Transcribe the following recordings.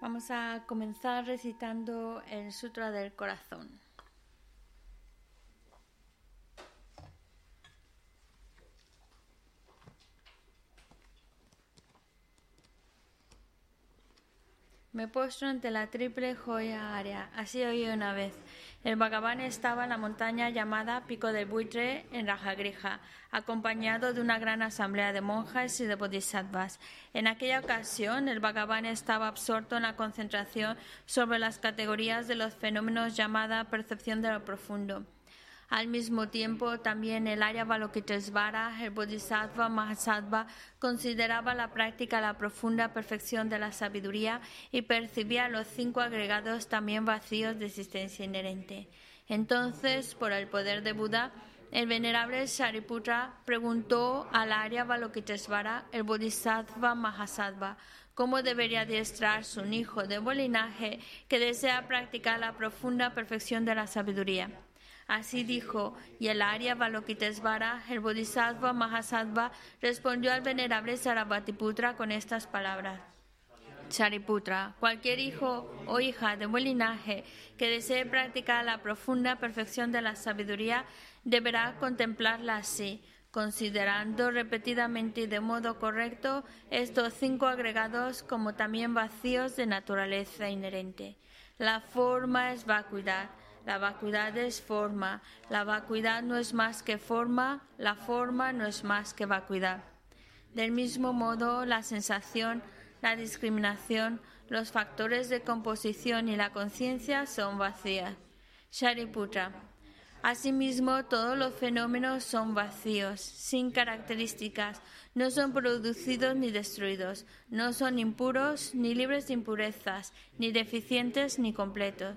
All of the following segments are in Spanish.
Vamos a comenzar recitando el Sutra del Corazón. Me postro ante la triple joya área. Así oí una vez. El Bhagavan estaba en la montaña llamada Pico del Buitre en Rajagrija, acompañado de una gran asamblea de monjas y de bodhisattvas. En aquella ocasión, el Bhagavan estaba absorto en la concentración sobre las categorías de los fenómenos llamada percepción de lo profundo. Al mismo tiempo, también el Arya Balokitesvara, el Bodhisattva Mahasattva, consideraba la práctica la profunda perfección de la sabiduría y percibía los cinco agregados también vacíos de existencia inherente. Entonces, por el poder de Buda, el venerable Shariputra preguntó al Arya Balokitesvara, el Bodhisattva Mahasattva, cómo debería adiestrar su hijo de buen linaje que desea practicar la profunda perfección de la sabiduría. Así dijo, y el Arya Balokitesvara, el Bodhisattva Mahasattva, respondió al venerable Sarabhatiputra con estas palabras. Shariputra, cualquier hijo o hija de buen linaje que desee practicar la profunda perfección de la sabiduría deberá contemplarla así, considerando repetidamente y de modo correcto estos cinco agregados como también vacíos de naturaleza inherente. La forma es vacuidad, la vacuidad es forma, la vacuidad no es más que forma, la forma no es más que vacuidad. Del mismo modo, la sensación, la discriminación, los factores de composición y la conciencia son vacías. Shariputra. Asimismo, todos los fenómenos son vacíos, sin características, no son producidos ni destruidos, no son impuros, ni libres de impurezas, ni deficientes ni completos.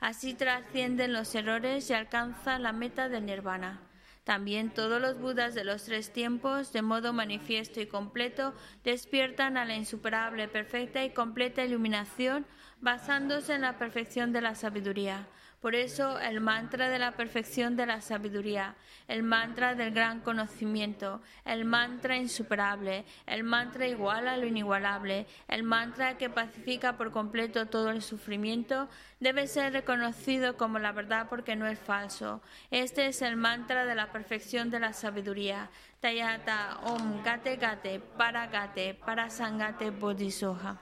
Así trascienden los errores y alcanzan la meta del nirvana. También todos los Budas de los tres tiempos, de modo manifiesto y completo, despiertan a la insuperable, perfecta y completa iluminación basándose en la perfección de la sabiduría. Por eso el mantra de la perfección de la sabiduría, el mantra del gran conocimiento, el mantra insuperable, el mantra igual a lo inigualable, el mantra que pacifica por completo todo el sufrimiento, debe ser reconocido como la verdad porque no es falso. Este es el mantra de la perfección de la sabiduría. Tayata Om Gate Gate Para Gate Para Sangate Bodhisoha.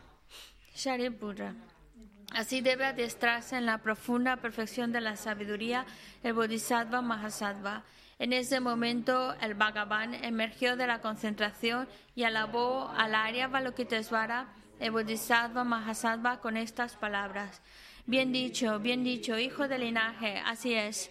Shariputra. Así debe adiestrarse en la profunda perfección de la sabiduría el Bodhisattva Mahasattva. En ese momento el Bhagavan emergió de la concentración y alabó al Arya Balokitesvara, el Bodhisattva Mahasattva, con estas palabras. Bien dicho, bien dicho, hijo del linaje, así es.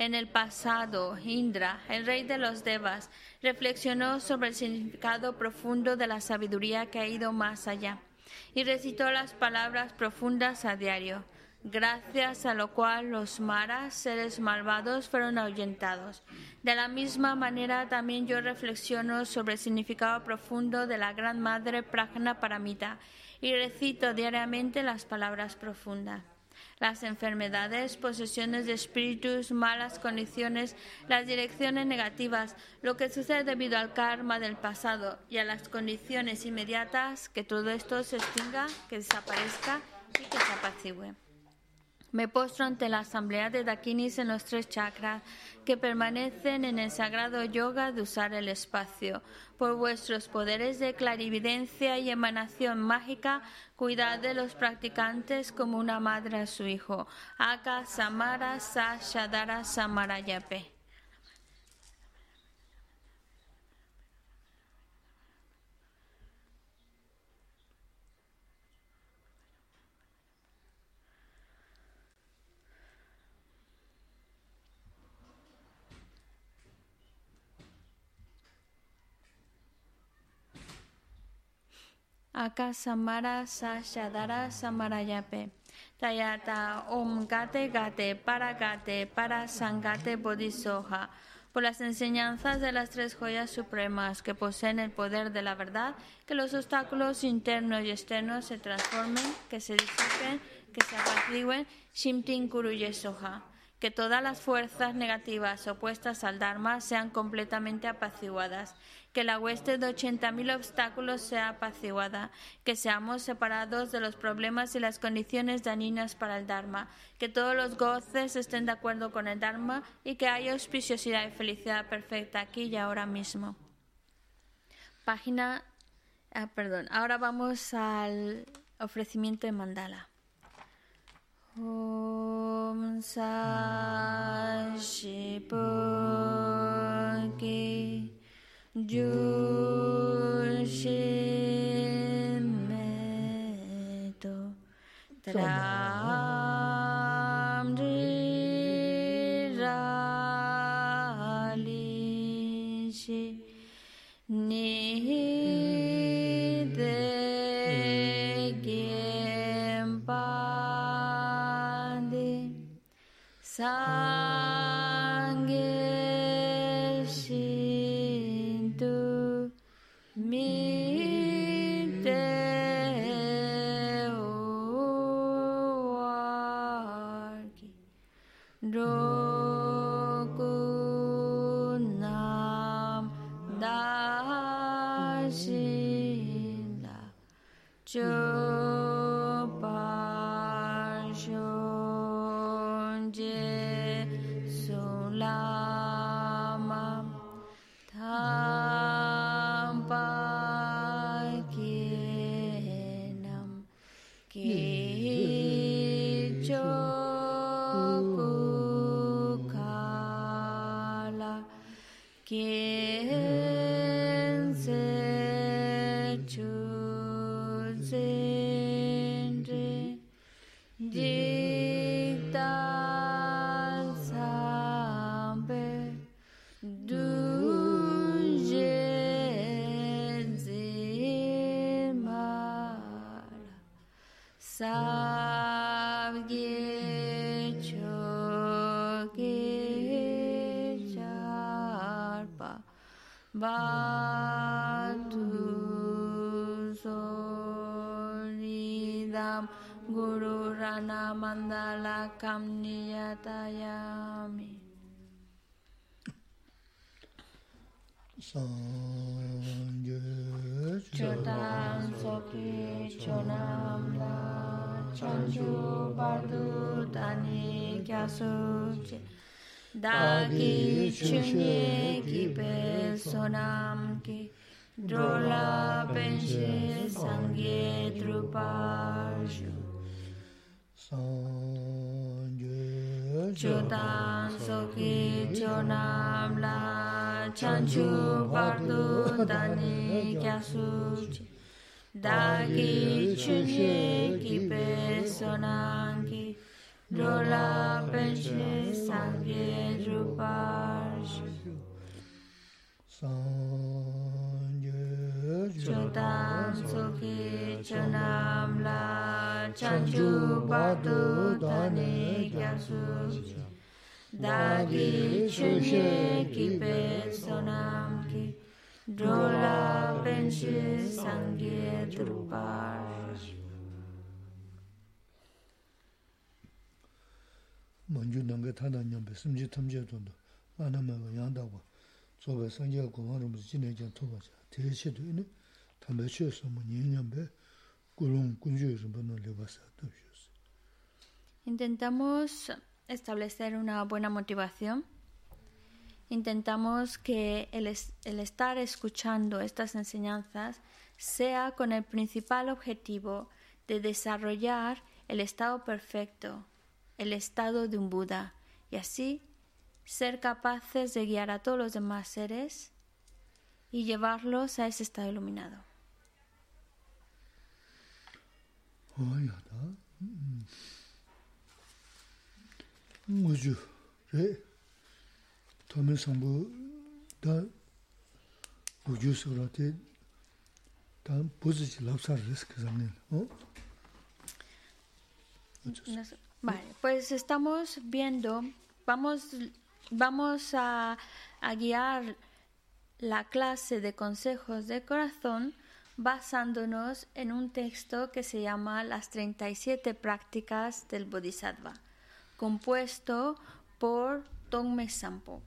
En el pasado, Indra, el rey de los Devas, reflexionó sobre el significado profundo de la sabiduría que ha ido más allá y recitó las palabras profundas a diario, gracias a lo cual los maras, seres malvados, fueron ahuyentados. De la misma manera también yo reflexiono sobre el significado profundo de la Gran Madre Prajna Paramita y recito diariamente las palabras profundas. Las enfermedades, posesiones de espíritus, malas condiciones, las direcciones negativas, lo que sucede debido al karma del pasado y a las condiciones inmediatas, que todo esto se extinga, que desaparezca y que se apacigüe. Me postro ante la asamblea de Dakinis en los tres chakras que permanecen en el sagrado yoga de usar el espacio. Por vuestros poderes de clarividencia y emanación mágica, cuidad de los practicantes como una madre a su hijo. Aka Samara Sa Shadara Samarayape. Aka Samara Sashadara Samarayape. Tayata Om Gate Gate Para Gate Para Sangate Bodhisoha. Por las enseñanzas de las tres joyas supremas que poseen el poder de la verdad, que los obstáculos internos y externos se transformen, que se disipen, que se apacigüen, Shimtin Kuruye Soha que todas las fuerzas negativas opuestas al Dharma sean completamente apaciguadas, que la hueste de 80.000 obstáculos sea apaciguada, que seamos separados de los problemas y las condiciones dañinas para el Dharma, que todos los goces estén de acuerdo con el Dharma y que haya auspiciosidad y felicidad perfecta aquí y ahora mismo. Página, ah, perdón, ahora vamos al ofrecimiento de mandala. Yo tang soki chonam la chanchu bardu dani kyasuchi dagi chunye kipe sonangi rola penche sangye ruparshi sangye chotam soki chonam la chanchu bardu dani kyasuchi dagi chushe ki pe sonam ki drola penshi sangye drupash manju nanga tanda nyambe simji tamje tondo anamaga yandagwa tsoba sangye kumarumzi jinejan tobaja tereche duyne tambe che somo nyenyambe gulung kunju rinpo no lebasa Intentamos establecer una buena motivación. Intentamos que el, el estar escuchando estas enseñanzas sea con el principal objetivo de desarrollar el estado perfecto, el estado de un Buda, y así ser capaces de guiar a todos los demás seres y llevarlos a ese estado iluminado. Aya da nguju re tome sambu da nguju sura te da buzi chi lapsar res kizamne o Nos- Vale, pues estamos viendo, vamos, vamos a, a guiar la clase de consejos de corazón basándonos en un texto que se llama Las 37 prácticas del Bodhisattva, compuesto por Tongme Sampo.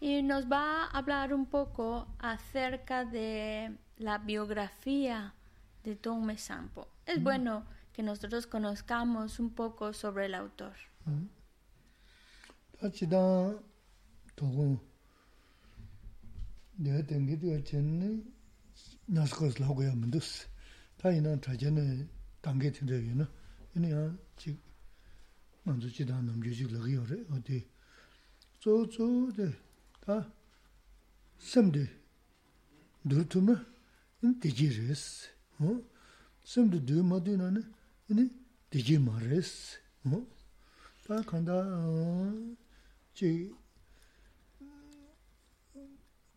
Y nos va a hablar un poco acerca de la biografía de Tongme Sampo. Es bueno que nosotros conozcamos un poco sobre el autor. da chida togo ne dengi de chen naskos la goya mendus ta ina ta jene dange tin de ina ina ya chi manzu chida nam ju ji la yo re o de zo zo de ta sem de dur tu me in de ji res o sem de de ma de na ne ini de ji ma res o ta kanda 지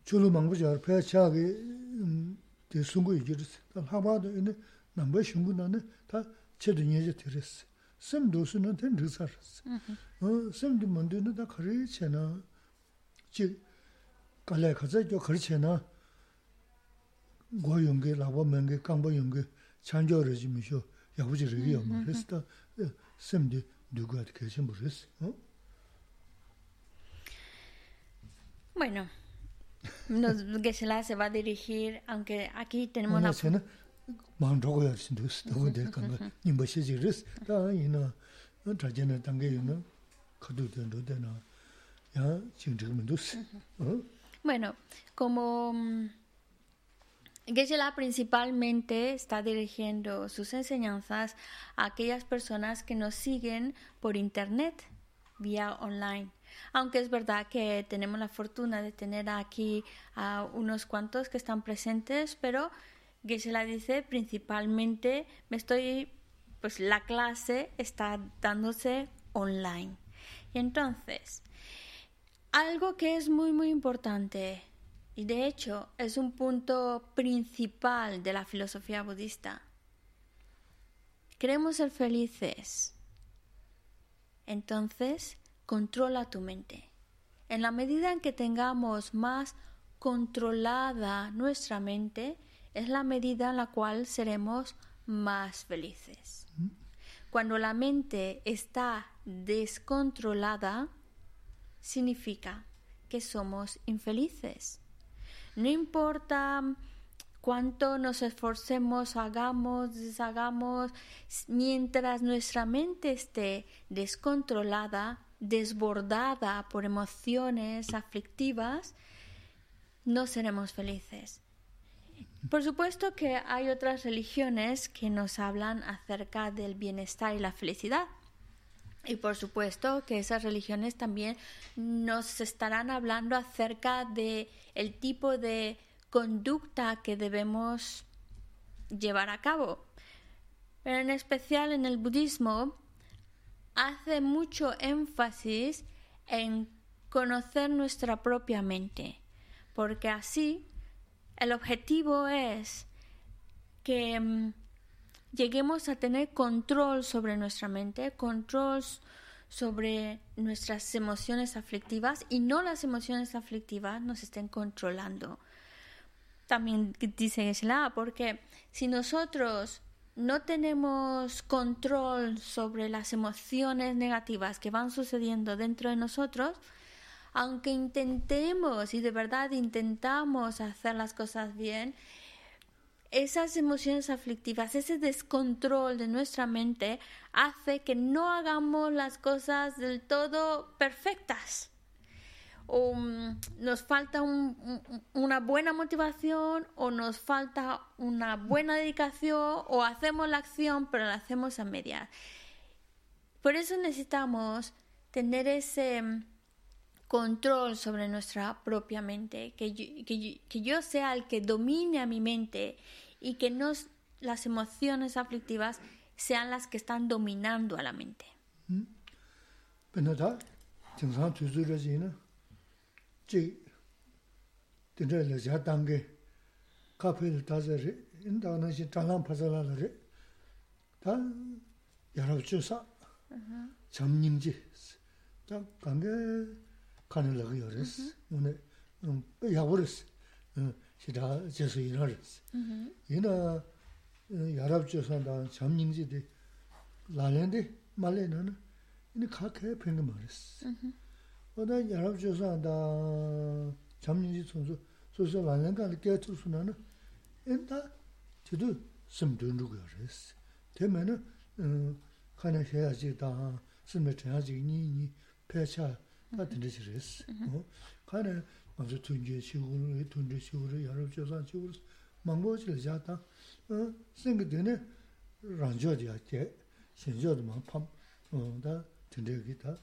줄로 망부자 배차게 대 순고 이기르스 하바도 이네 남바 신구나네 다 제도 예제 들었어 샘도스는 된 르사르스 어 샘도 만드는 다 가르치나 지 갈래 가자 저 가르치나 고용게 라보면게 강보용게 찬조를 지미쇼 야부지를 위해 말했다 샘디 누가 계신 모르겠어 어 Bueno, nos, Geshe-la se va a dirigir, aunque aquí tenemos la... 뭐나 마음 적어야 신도 스도 될 건가 님뭐 시지르스 다 이나 자제는 단계 있는 가도 된도 되나 야 지금 도스 어 Bueno, como mm, Geshe-la principalmente está dirigiendo sus enseñanzas a aquellas personas que nos siguen por internet, vía online. Aunque es verdad que tenemos la fortuna de tener aquí a unos cuantos que están presentes, pero Geshe-la dice principalmente me estoy, pues la clase está dándose online. Y entonces, algo que es muy muy importante y de hecho es un punto principal de la filosofía budista. Queremos ser felices. Entonces, controla tu mente. En la medida en que tengamos más controlada nuestra mente, es la medida en la cual seremos más felices. Cuando la mente está descontrolada, significa que somos infelices. No importa cuánto nos esforcemos, hagamos, deshagamos, mientras nuestra mente esté descontrolada, desbordada por emociones aflictivas, no seremos felices. Por supuesto que hay otras religiones que nos hablan acerca del bienestar y la felicidad. Y por supuesto que esas religiones también nos estarán hablando acerca de el tipo de conducta que debemos llevar a cabo. Pero en especial en el budismo hace mucho énfasis en conocer nuestra propia mente, porque así el objetivo es que mm, lleguemos a tener control sobre nuestra mente, control sobre nuestras emociones aflictivas y no las emociones aflictivas nos estén controlando. También dice Isla, porque si nosotros no tenemos control sobre las emociones negativas que van sucediendo dentro de nosotros, aunque intentemos y de verdad intentamos hacer las cosas bien, esas emociones aflictivas, ese descontrol de nuestra mente hace que no hagamos las cosas del todo perfectas. O mm, nos falta una buena motivación o nos falta una buena dedicación o hacemos la acción pero la hacemos a medias. Por eso necesitamos tener ese mm, control sobre nuestra propia mente, que yo, sea el que domine a mi mente y que no las emociones aflictivas sean las que están dominando a la mente. chi dindra la xa tangi kapi la taza ri, inda na xin chalang pasala la ri, ta yarab chu sa, cham nying chi, ta kange kani laga yo res, wane yabu res, shida jesu ina res. Ina yarab chu sa da cham nying chi di, lalen di, malen na na, ina ka kaya pinga ma res. pēchā 다 들으시레스 어 가네 먼저 tunje 시고를 tunje 시고를 여러 조사 시고를 망고지를 자다 어 생각되네 란저디야 제 신저도 막팜 어다 튼데 기타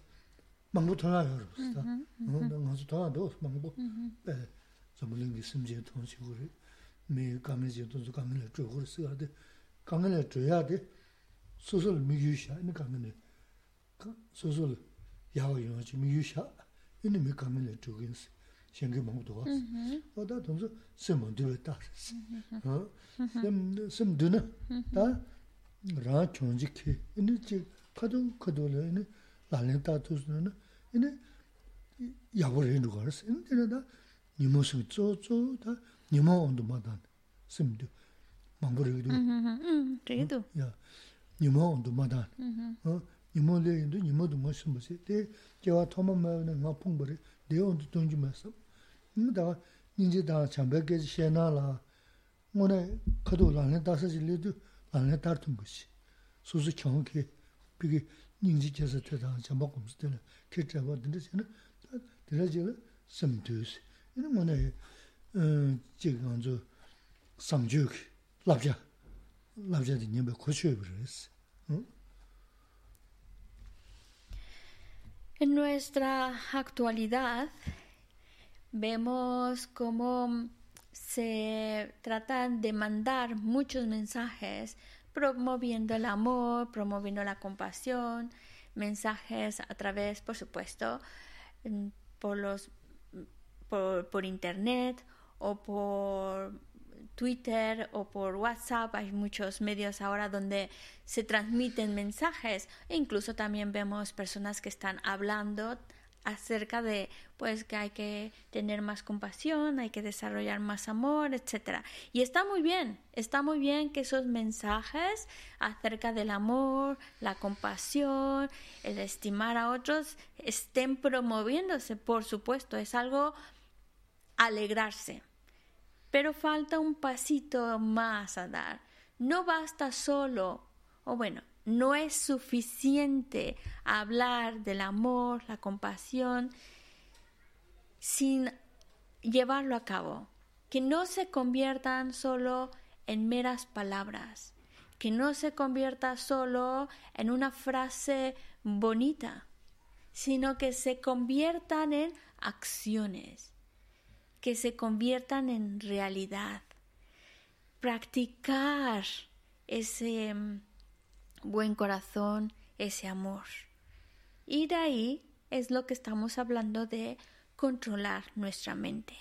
망고 통하여 그랬다 어 나가서 통하도 망고 에 좀링기 심지에 통시고를 매 감내지도 좀 감내 쪽으로 써야 돼 감내 줘야 돼 소설 미규샤 이 감내 소설 라렌 따투스는 이네 야고를 해 주고 알았어. 인데다 니모스 쪼쪼 다 니모 온도 마단 심도 망보르기도 음 저기도 야 니모 온도 마단 어 니모를 인도 니모도 무슨 무슨 때 제가 토마마는 막 풍부를 내온도 돈지 마서 인다 인제 다 참백게 시에나라 뭐네 그도 라렌 따서질리도 라렌 따르던 것이 소소 경기 비기 En nuestra actualidad vemos cómo se tratan de mandar muchos mensajes promoviendo el amor, promoviendo la compasión, mensajes a través, por supuesto, por los por, por internet o por Twitter o por WhatsApp, hay muchos medios ahora donde se transmiten mensajes. E incluso también vemos personas que están hablando acerca de pues que hay que tener más compasión, hay que desarrollar más amor, etcétera. Y está muy bien, está muy bien que esos mensajes acerca del amor, la compasión, el estimar a otros estén promoviéndose, por supuesto, es algo alegrarse. Pero falta un pasito más a dar. No basta solo, o bueno, no es suficiente hablar del amor, la compasión, sin llevarlo a cabo. Que no se conviertan solo en meras palabras, que no se convierta solo en una frase bonita, sino que se conviertan en acciones que se conviertan en realidad. Practicar ese mm, buen corazón, ese amor. Y de ahí es lo que estamos hablando de controlar nuestra mente.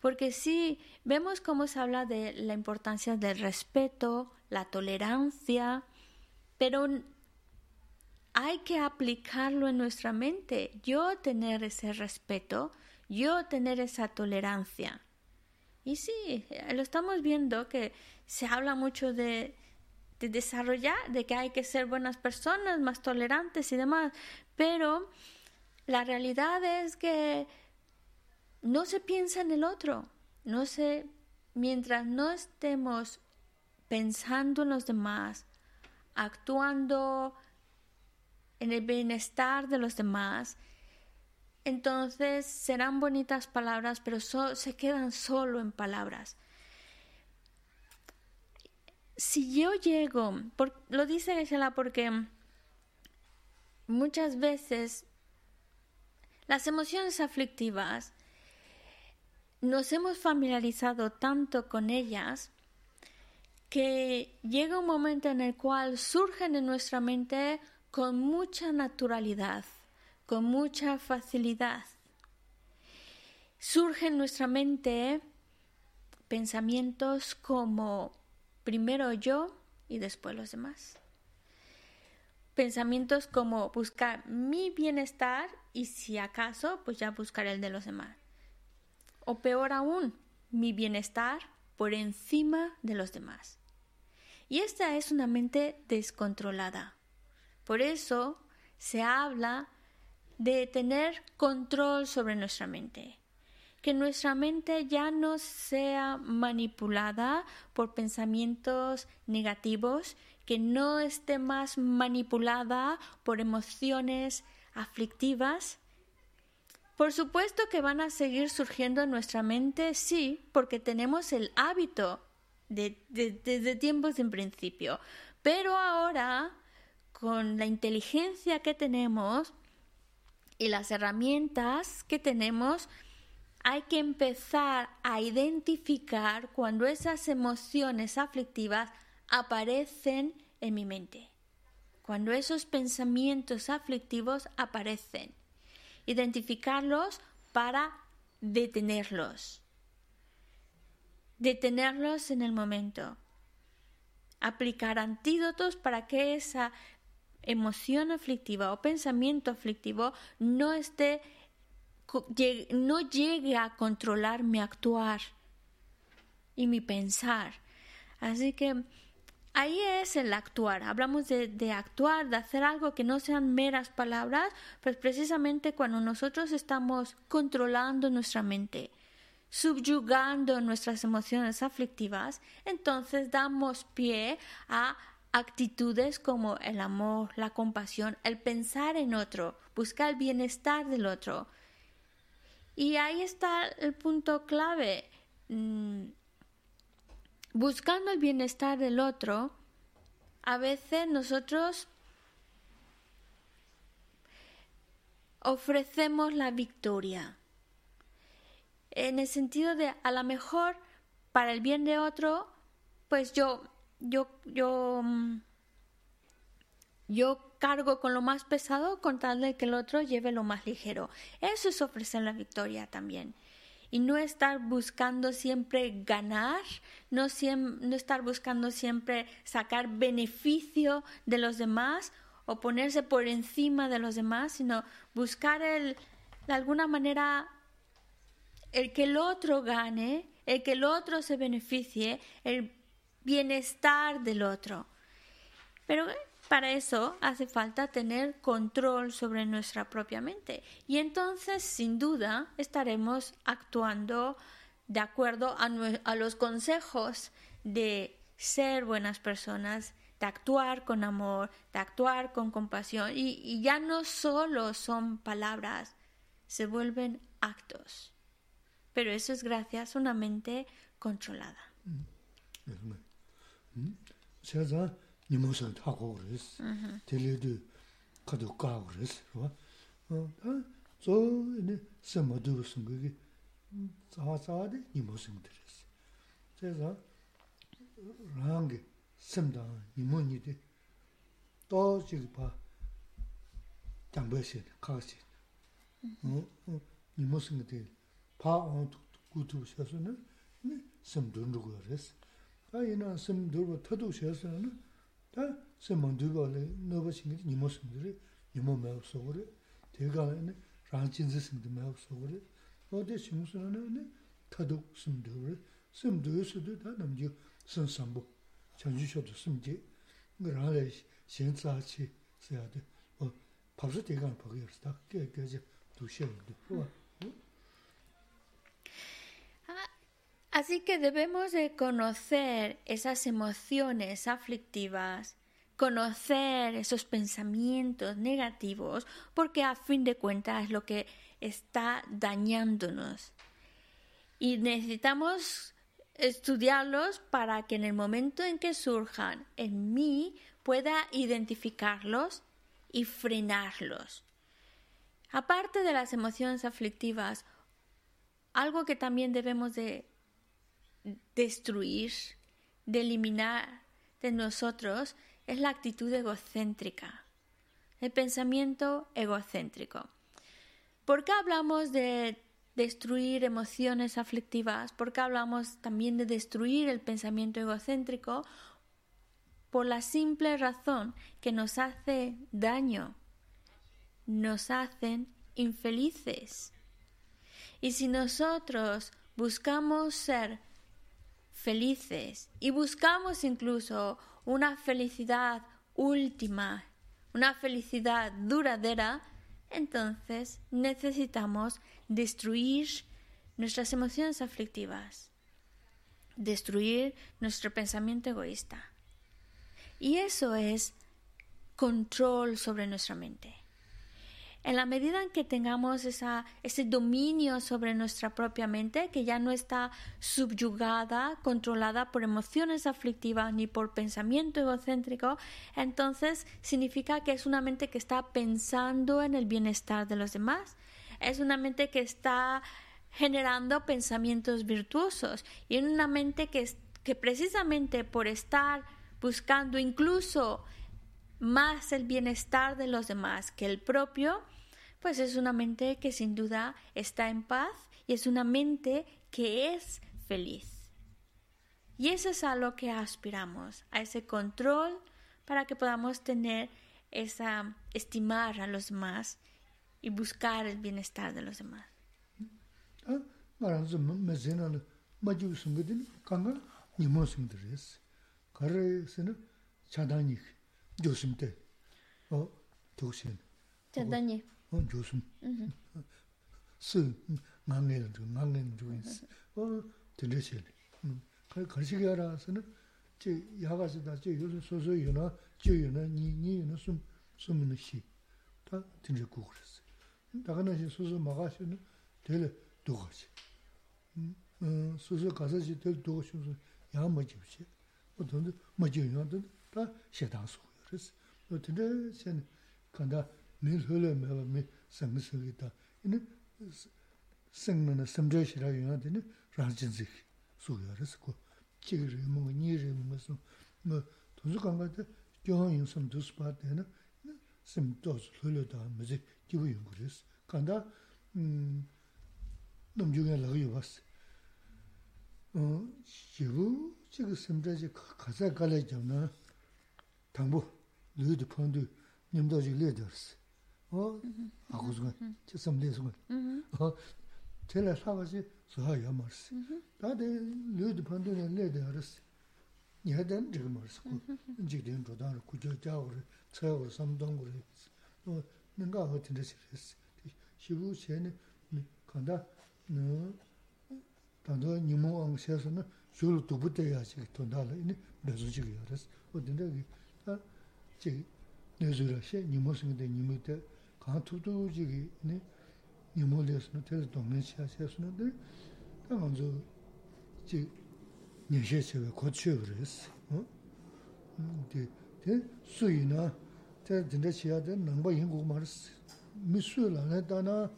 Porque si vemos cómo se habla de la importancia del respeto, la tolerancia, pero hay que aplicarlo en nuestra mente. Yo tener ese respeto, yo tener esa tolerancia. Y sí, lo estamos viendo que se habla mucho de, de desarrollar, de que hay que ser buenas personas, más tolerantes y demás, pero la realidad es que no se piensa en el otro, no se, mientras no estemos pensando en los demás, actuando en el bienestar de los demás, entonces serán bonitas palabras, pero se quedan solo en palabras. Si yo llego, lo dice Gisela porque muchas veces las emociones aflictivas nos hemos familiarizado tanto con ellas que llega un momento en el cual surgen en nuestra mente con mucha naturalidad, con mucha facilidad. Surgen en nuestra mente pensamientos como primero yo y después los demás. Pensamientos como buscar mi bienestar y si acaso, pues ya buscar el de los demás. O peor aún, mi bienestar por encima de los demás. Y esta es una mente descontrolada. Por eso se habla de tener control sobre nuestra mente. Que nuestra mente ya no sea manipulada por pensamientos negativos, que no esté más manipulada por emociones aflictivas, por supuesto que van a seguir surgiendo en nuestra mente, sí, porque tenemos el hábito desde tiempos en principio. Pero ahora, con la inteligencia que tenemos y las herramientas que tenemos, hay que empezar a identificar cuando esas emociones aflictivas aparecen en mi mente cuando esos pensamientos aflictivos aparecen. Identificarlos para detenerlos. Detenerlos en el momento. Aplicar antídotos para que esa emoción aflictiva o pensamiento aflictivo no esté no llegue a controlar mi actuar y mi pensar. Así que Ahí es el actuar. Hablamos de, actuar, de hacer algo que no sean meras palabras, pues precisamente cuando nosotros estamos controlando nuestra mente, subyugando nuestras emociones aflictivas, entonces damos pie a actitudes como el amor, la compasión, el pensar en otro, buscar el bienestar del otro. Y ahí está el punto clave. Mm, buscando el bienestar del otro, a veces nosotros ofrecemos la victoria. En el sentido de a lo mejor para el bien de otro, pues yo, yo, yo, mm, yo cargo con lo más pesado con tal de que el otro lleve lo más ligero. Eso es ofrecer la victoria también y no estar buscando siempre ganar, no, no estar buscando siempre sacar beneficio de los demás o ponerse por encima de los demás, sino buscar el, de alguna manera el que el otro gane, el que el otro se beneficie, el bienestar del otro. Pero para eso hace falta tener control sobre nuestra propia mente. Y entonces, sin duda, estaremos actuando de acuerdo a, los consejos de ser buenas personas, de actuar con amor, de actuar con compasión. Y, ya no solo son palabras, se vuelven actos. Pero eso es gracias a una mente controlada. Mm. 니모선 하고 그랬어. 텔레도 가도 가 그랬어. 어? 저 이제 세모두르슨 그게 자자데 니모슨 그랬어. 그래서 랑게 샘다 니모니데 또 지금 봐 담배세 가세. 어? 니모슨 그때 파 구두 셔서는 네 샘든 그랬어. 아 이나 샘 들고 터도 셔서는 디 심수는 타도 숨도 숨도 수도 다 남지 선삼부 전주셔도 숨지 그러나 신사치 써야 돼. 어 벌써 대가 보기였다. 그게 두셔도 뭐 Así que debemos de conocer esas emociones aflictivas, conocer esos pensamientos negativos, porque a fin de cuentas es lo que está dañándonos. Y necesitamos estudiarlos para que en el momento en que surjan en mí pueda identificarlos y frenarlos. Aparte de las emociones aflictivas, algo que también debemos de destruir, de eliminar de nosotros, es la actitud egocéntrica, el pensamiento egocéntrico. ¿Por qué hablamos de destruir emociones aflictivas? ¿Por qué hablamos también de destruir el pensamiento egocéntrico? Por la simple razón que nos hace daño, nos hacen infelices. Y si nosotros buscamos ser felices y buscamos incluso una felicidad última, una felicidad duradera, entonces necesitamos destruir nuestras emociones aflictivas, destruir nuestro pensamiento egoísta. Y eso es control sobre nuestra mente. En la medida en que tengamos ese dominio sobre nuestra propia mente, que ya no está subyugada, controlada por emociones aflictivas ni por pensamiento egocéntrico, entonces significa que es una mente que está pensando en el bienestar de los demás. Es una mente que está generando pensamientos virtuosos y una mente que, que precisamente por estar buscando incluso más el bienestar de los demás que el propio, pues es una mente que sin duda está en paz y es una mente que es feliz. Y eso es a lo que aspiramos, a ese control para que podamos tener esa estimar a los demás y buscar el bienestar de los demás. 어 조심 스 망내는 좀 망내는 좀 있어 어 들으실 그 거시기 알아서는 제 야가서다 제 요소 소소 유나 저 유나 니니 유나 숨 숨는 시다 들으고 그랬어 다가는 시 소소 막아시는 될 도가지 음 소소 가서지 될 도가셔서 야 뭐지지 뭐 돈도 뭐지 유나도 다 시다서 그랬어 어 근데 sen 간다 mī lhūla mēla mī sāṅgā sāṅgā tā, inā sāṅgā na samdhā shirā yuñā tā inā rāñcīn sīk sūyā rā sī kua, chīk rī mūnga, nī rī mūnga sū, mā tūnsu kāngā tā gyōhā yuñ sāṅ tūs pā tā inā sāṅ tōs lhūla tā mā sī kīwa yuñ gu rī sī, kāndā nām yuñā lhā yuwa sī. Chīgu chīk samdhā chī kāsā kālā jāw na tāṅbō lhūdi pāndu nyamdā chī lē dhā rī sī. 어 아고즈가 쳤음 내서 어 제가 사가지 소하야 말스 다데 류드 판도네 내데 알았어 니하던 지금 말스 이제 된 조다를 구조 자오를 처어 삼동을 어 내가 어떤 데서 했어 시부 전에 간다 너 단도 니모 엉셔서는 줄 두부대야지 또 나를 이니 매주지기 알았어 어딘데 아 제, 내주라시 니모스인데 니모 간 투두지기 네? 니몰레스노 테스 동네시아세스노데 당한조 지 녀셰세가 고치어 그랬어. 어? 근데 테 수이나 테 진짜시아데 넘버 인고 말스 미술라네 다나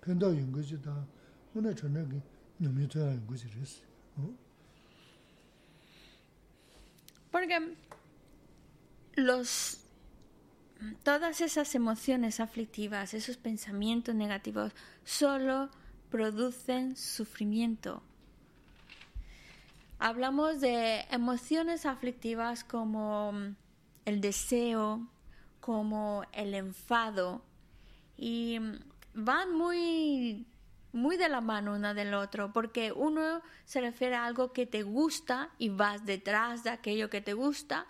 편다 연구지다. 오늘 저녁에 놈이터 연구지랬어. 어? Porque los todas esas emociones aflictivas, esos pensamientos negativos, solo producen sufrimiento. Hablamos de emociones aflictivas como el deseo, como el enfado, y van muy, muy de la mano una del otro, porque uno se refiere a algo que te gusta y vas detrás de aquello que te gusta,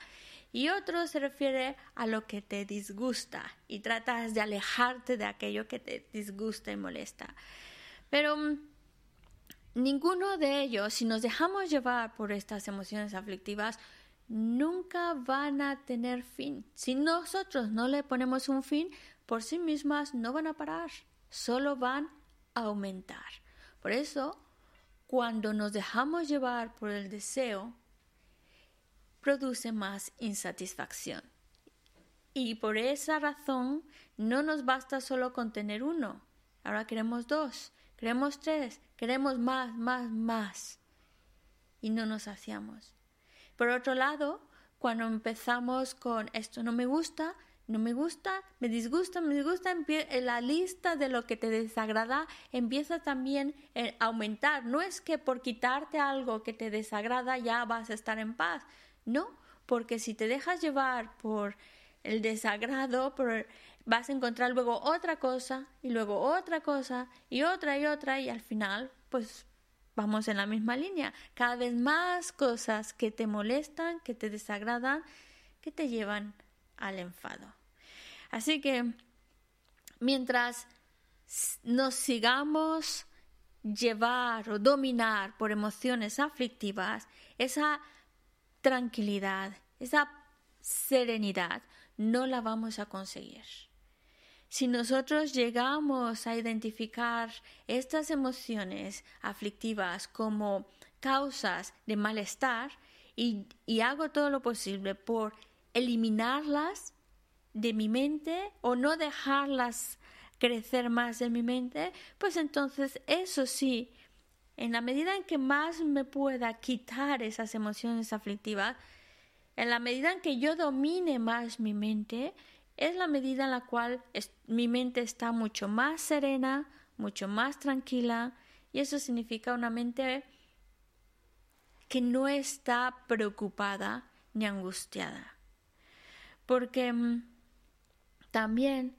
y otro se refiere a lo que te disgusta y tratas de alejarte de aquello que te disgusta y molesta. Pero mm, ninguno de ellos, si nos dejamos llevar por estas emociones aflictivas, nunca van a tener fin. Si nosotros no le ponemos un fin, por sí mismas no van a parar, solo van a aumentar. Por eso, cuando nos dejamos llevar por el deseo, produce más insatisfacción. Y por esa razón no nos basta solo con tener uno. Ahora queremos dos, queremos tres, queremos más, más, más. Y no nos saciamos. Por otro lado, cuando empezamos con esto no me gusta, no me gusta, me disgusta, me disgusta, la lista de lo que te desagrada empieza también a aumentar. No es que por quitarte algo que te desagrada ya vas a estar en paz, no, porque si te dejas llevar por el desagrado, vas a encontrar luego otra cosa y luego otra cosa y otra y otra y al final pues vamos en la misma línea. Cada vez más cosas que te molestan, que te desagradan, que te llevan al enfado. Así que mientras nos sigamos llevar o dominar por emociones aflictivas, esa tranquilidad, esa serenidad, no la vamos a conseguir. Si nosotros llegamos a identificar estas emociones aflictivas como causas de malestar y, hago todo lo posible por eliminarlas de mi mente o no dejarlas crecer más en mi mente, pues entonces eso sí en la medida en que más me pueda quitar esas emociones aflictivas, en la medida en que yo domine más mi mente, es la medida en la cual mi mente está mucho más serena, mucho más tranquila, y eso significa una mente que no está preocupada ni angustiada. Porque mm, también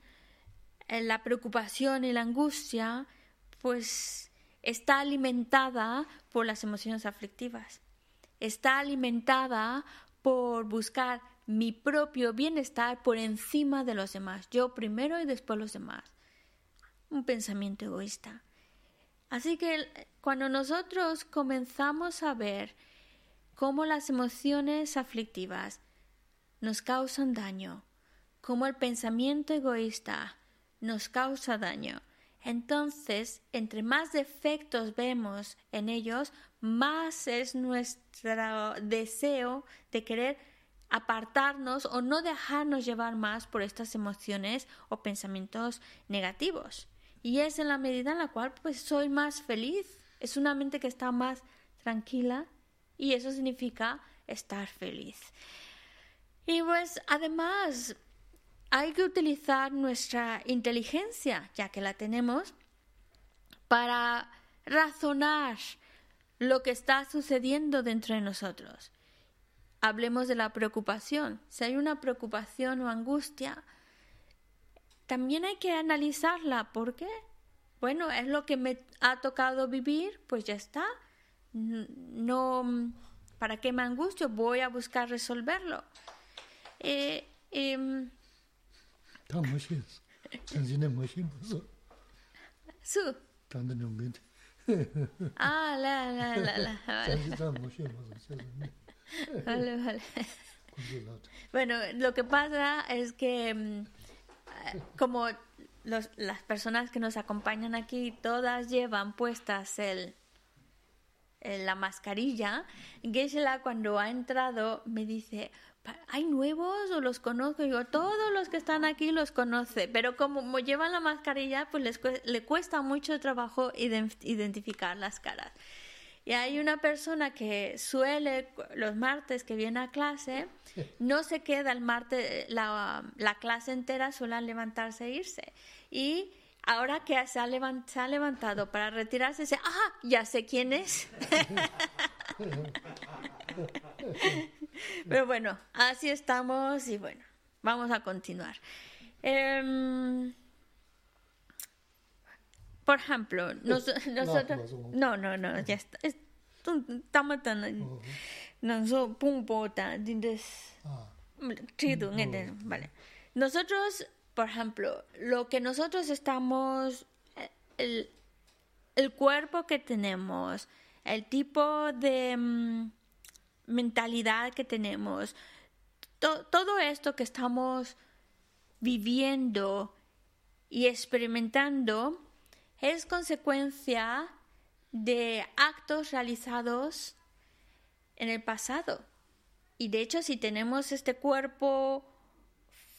eh, la preocupación y la angustia, pues está alimentada por las emociones aflictivas, está alimentada por buscar mi propio bienestar por encima de los demás, yo primero y después los demás. Un pensamiento egoísta. Así que cuando nosotros comenzamos a ver cómo las emociones aflictivas nos causan daño, cómo el pensamiento egoísta nos causa daño, entonces, entre más defectos vemos en ellos, más es nuestro deseo de querer apartarnos o no dejarnos llevar más por estas emociones o pensamientos negativos. Y es en la medida en la cual pues soy más feliz. Es una mente que está más tranquila y eso significa estar feliz. Y pues además hay que utilizar nuestra inteligencia, ya que la tenemos, para razonar lo que está sucediendo dentro de nosotros. Hablemos de la preocupación. Si hay una preocupación o angustia, también hay que analizarla. ¿Por qué? Bueno, es lo que me ha tocado vivir, pues ya está. No, ¿para qué me angustio? Voy a buscar resolverlo. Eh, em, mō sō, shē sō. Vale, vale. Bueno, lo que pasa es que mm, como los, las personas que nos acompañan aquí todas llevan puestas el, el la mascarilla, Geshe-la cuando ha entrado me dice, ¿hay nuevos o los conozco? Digo, todos los que están aquí los conoce, pero como llevan la mascarilla, pues les le cuesta mucho trabajo identificar las caras. Y hay una persona que suele, los martes que viene a clase, no se queda el martes, la, la clase entera, suele levantarse e irse. Y ahora que se ha, levantado para retirarse, dice, ah, ya sé quién es. Pero bueno, así estamos y bueno, vamos a continuar. Em, por ejemplo, nosotros... No, no, no, ya está. Estamos Vale. Nosotros, por ejemplo, lo que nosotros estamos... El, el cuerpo que tenemos, el tipo de... Mm, mentalidad que tenemos, todo esto que estamos viviendo y experimentando es consecuencia de actos realizados en el pasado. Y de hecho, si tenemos este cuerpo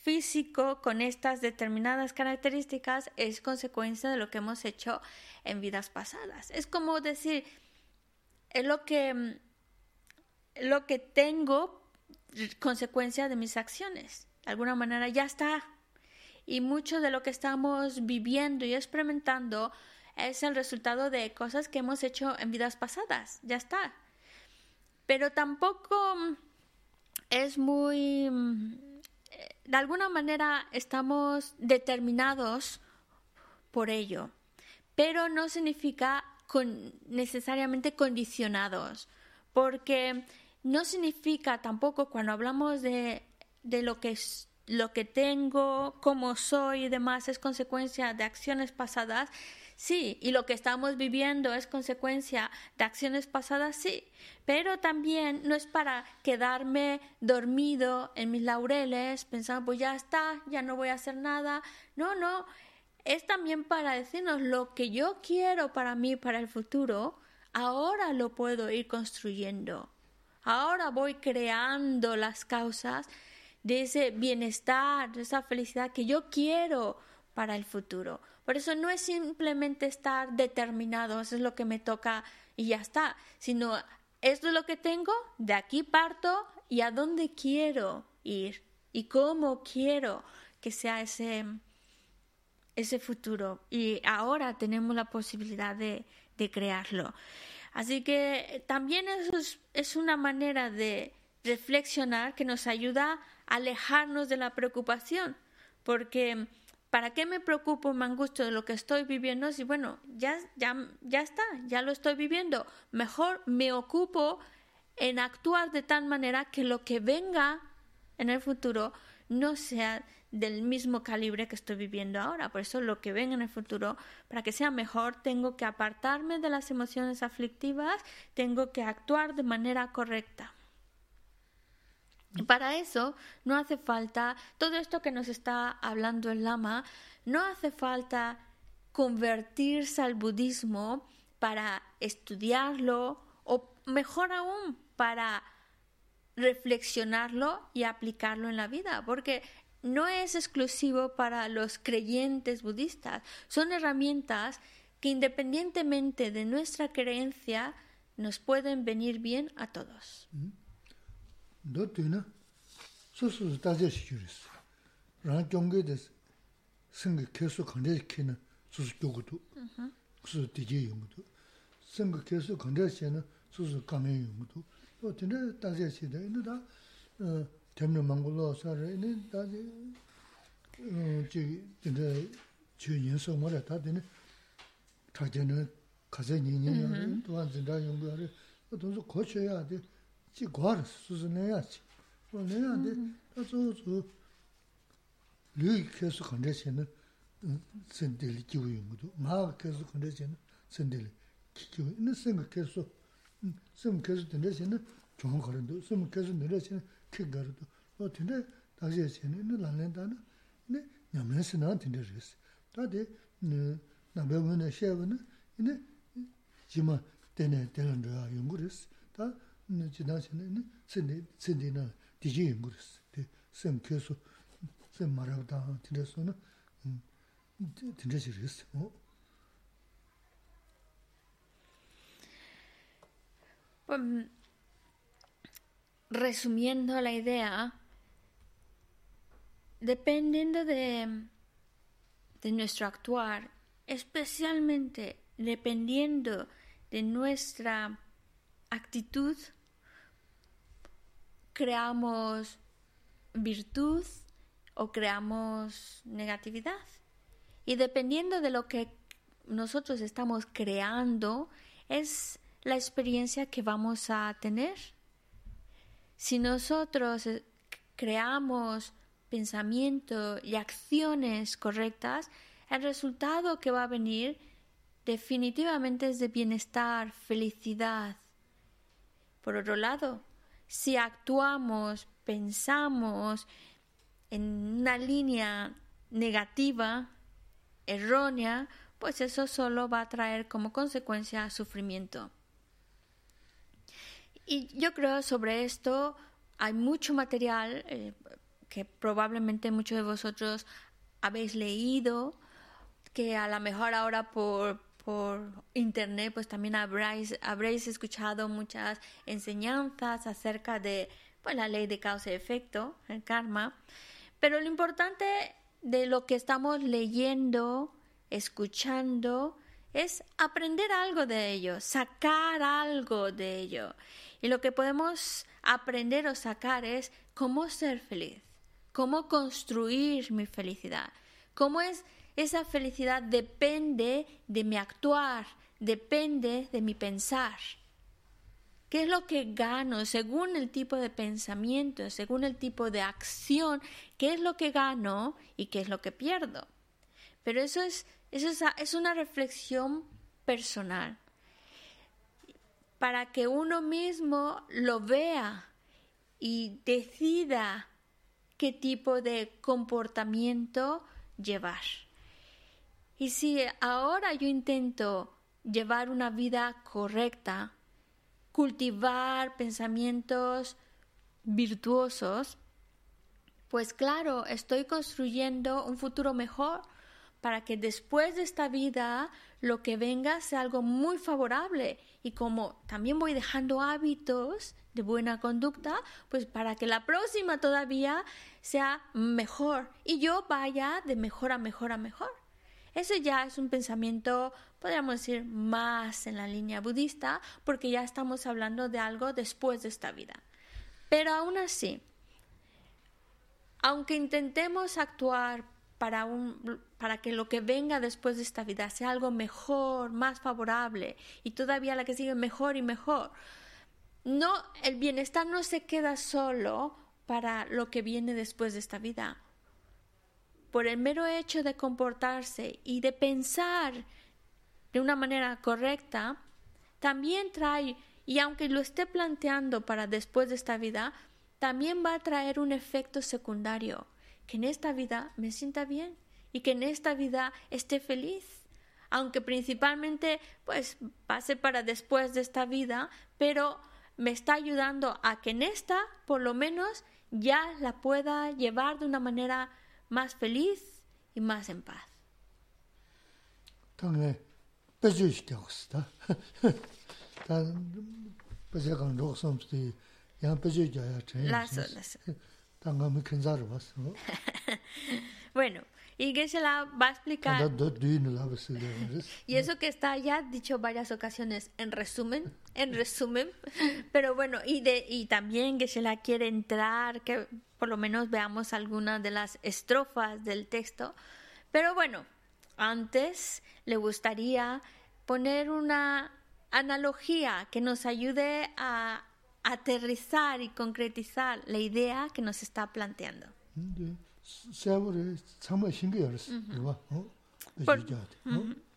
físico con estas determinadas características, es consecuencia de lo que hemos hecho en vidas pasadas. Es como decir, es lo que lo que tengo consecuencia de mis acciones. De alguna manera ya está. Y mucho de lo que estamos viviendo y experimentando es el resultado de cosas que hemos hecho en vidas pasadas. Ya está. Pero tampoco es muy... De alguna manera estamos determinados por ello. Pero no significa necesariamente condicionados. Porque no significa tampoco cuando hablamos de, de lo que lo que tengo, cómo soy y demás es consecuencia de acciones pasadas, sí, y lo que estamos viviendo es consecuencia de acciones pasadas, sí, pero también no es para quedarme dormido en mis laureles pensando, pues ya está, ya no voy a hacer nada, no, no, es también para decirnos lo que yo quiero para mí, para el futuro, ahora lo puedo ir construyendo Ahora voy creando las causas de ese bienestar, de esa felicidad que yo quiero para el futuro. Por eso no es simplemente estar determinado, eso es lo que me toca y ya está, sino esto es lo que tengo, de aquí parto y a dónde quiero ir y cómo quiero que sea ese, ese futuro. Y ahora tenemos la posibilidad de, de crearlo. Así que también eso es, una manera de reflexionar que nos ayuda a alejarnos de la preocupación, porque ¿para qué me preocupo, me angustio de lo que estoy viviendo? Si bueno, ya, ya, ya está, ya lo estoy viviendo. Mejor me ocupo en actuar de tal manera que lo que venga en el futuro no sea del mismo calibre que estoy viviendo ahora. Por eso lo que ven en el futuro, para que sea mejor, tengo que apartarme de las emociones aflictivas, tengo que actuar de manera correcta. Y para eso no hace falta, todo esto que nos está hablando el lama, no hace falta convertirse al budismo para estudiarlo o mejor aún para reflexionarlo y aplicarlo en la vida, porque no es exclusivo para los creyentes budistas, son herramientas que independientemente de nuestra creencia nos pueden venir bien a todos. 어 근데 다시 시대. 근데 다 때문에 망골로 살아 이제 다시 어지 근데 주인서 뭐라 다 되네. 가제는 가제 니니는 또한 진짜 연구하래. 돈도 고쳐야 돼. 지과를 수준해야지. 뭐 내가 돼. 가서 저 류이 계속 건데시는 센델 기우용도. 마 계속 건데시는 센델 기우. 있는 생각 계속 yong do ma ke su kan de che ne sen de li ki ki wu ine sen ke su sen ke su de che ne chong ka ren do sen ke su de che ne kī gāru tō, o tīndē dāgzhē chēne, nē lānglēn tā nē, nē ñamlēn sī nāng tīndē rēs. Tā tē nāmbē wē nē shē wē nē, nē jīmā tēnē tēnē rā yungu rēs. Tā nē jīdā chēne, nē sīndē nā 디지 인구스 데 샘케소 샘 마라다 티레소나 음 티레시리스 어 resumiendo la idea, dependiendo de, de nuestro actuar, especialmente dependiendo de nuestra actitud, creamos virtud o creamos negatividad. Y dependiendo de lo que nosotros estamos creando, es la experiencia que vamos a tener. Si nosotros eh, creamos pensamiento y acciones correctas, el resultado que va a venir definitivamente es de bienestar, felicidad. Por otro lado, si actuamos, pensamos en una línea negativa, errónea, pues eso solo va a traer como consecuencia sufrimiento. Y yo creo sobre esto hay mucho material eh, que probablemente muchos de vosotros habéis leído, que a lo mejor ahora por, por internet pues también habréis, habréis escuchado muchas enseñanzas acerca de pues, la ley de causa y efecto, el karma. Pero lo importante de lo que estamos leyendo, escuchando, es aprender algo de ello, sacar algo de ello. Y lo que podemos aprender o sacar es cómo ser feliz, cómo construir mi felicidad, cómo es esa felicidad depende de mi actuar, depende de mi pensar. ¿Qué es lo que gano según el tipo de pensamiento, según el tipo de acción? ¿Qué es lo que gano y qué es lo que pierdo? Pero eso es, eso es, es una reflexión personal para que uno mismo lo vea y decida qué tipo de comportamiento llevar. Y si ahora yo intento llevar una vida correcta, cultivar pensamientos virtuosos, pues claro, estoy construyendo un futuro mejor para que después de esta vida lo que venga sea algo muy favorable y como también voy dejando hábitos de buena conducta, pues para que la próxima todavía sea mejor y yo vaya de mejor a mejor a mejor. Ese ya es un pensamiento, podríamos decir, más en la línea budista, porque ya estamos hablando de algo después de esta vida. Pero aún así, aunque intentemos actuar para, un, para que lo que venga después de esta vida sea algo mejor, más favorable y todavía la que sigue mejor y mejor. No, el bienestar no se queda solo para lo que viene después de esta vida. Por el mero hecho de comportarse y de pensar de una manera correcta, también trae, y aunque lo esté planteando para después de esta vida, también va a traer un efecto secundario que en esta vida me sienta bien y que en esta vida esté feliz. Aunque principalmente pues pase para después de esta vida, pero me está ayudando a que en esta por lo menos ya la pueda llevar de una manera más feliz y más en paz. bueno, y que se la va a explicar. y eso que está ya dicho varias ocasiones en resumen, en resumen, pero bueno, y de y también que se la quiere entrar, que por lo menos veamos algunas de las estrofas del texto. Pero bueno, antes le gustaría poner una analogía que nos ayude a aterrizar y concretizar la idea que nos está planteando.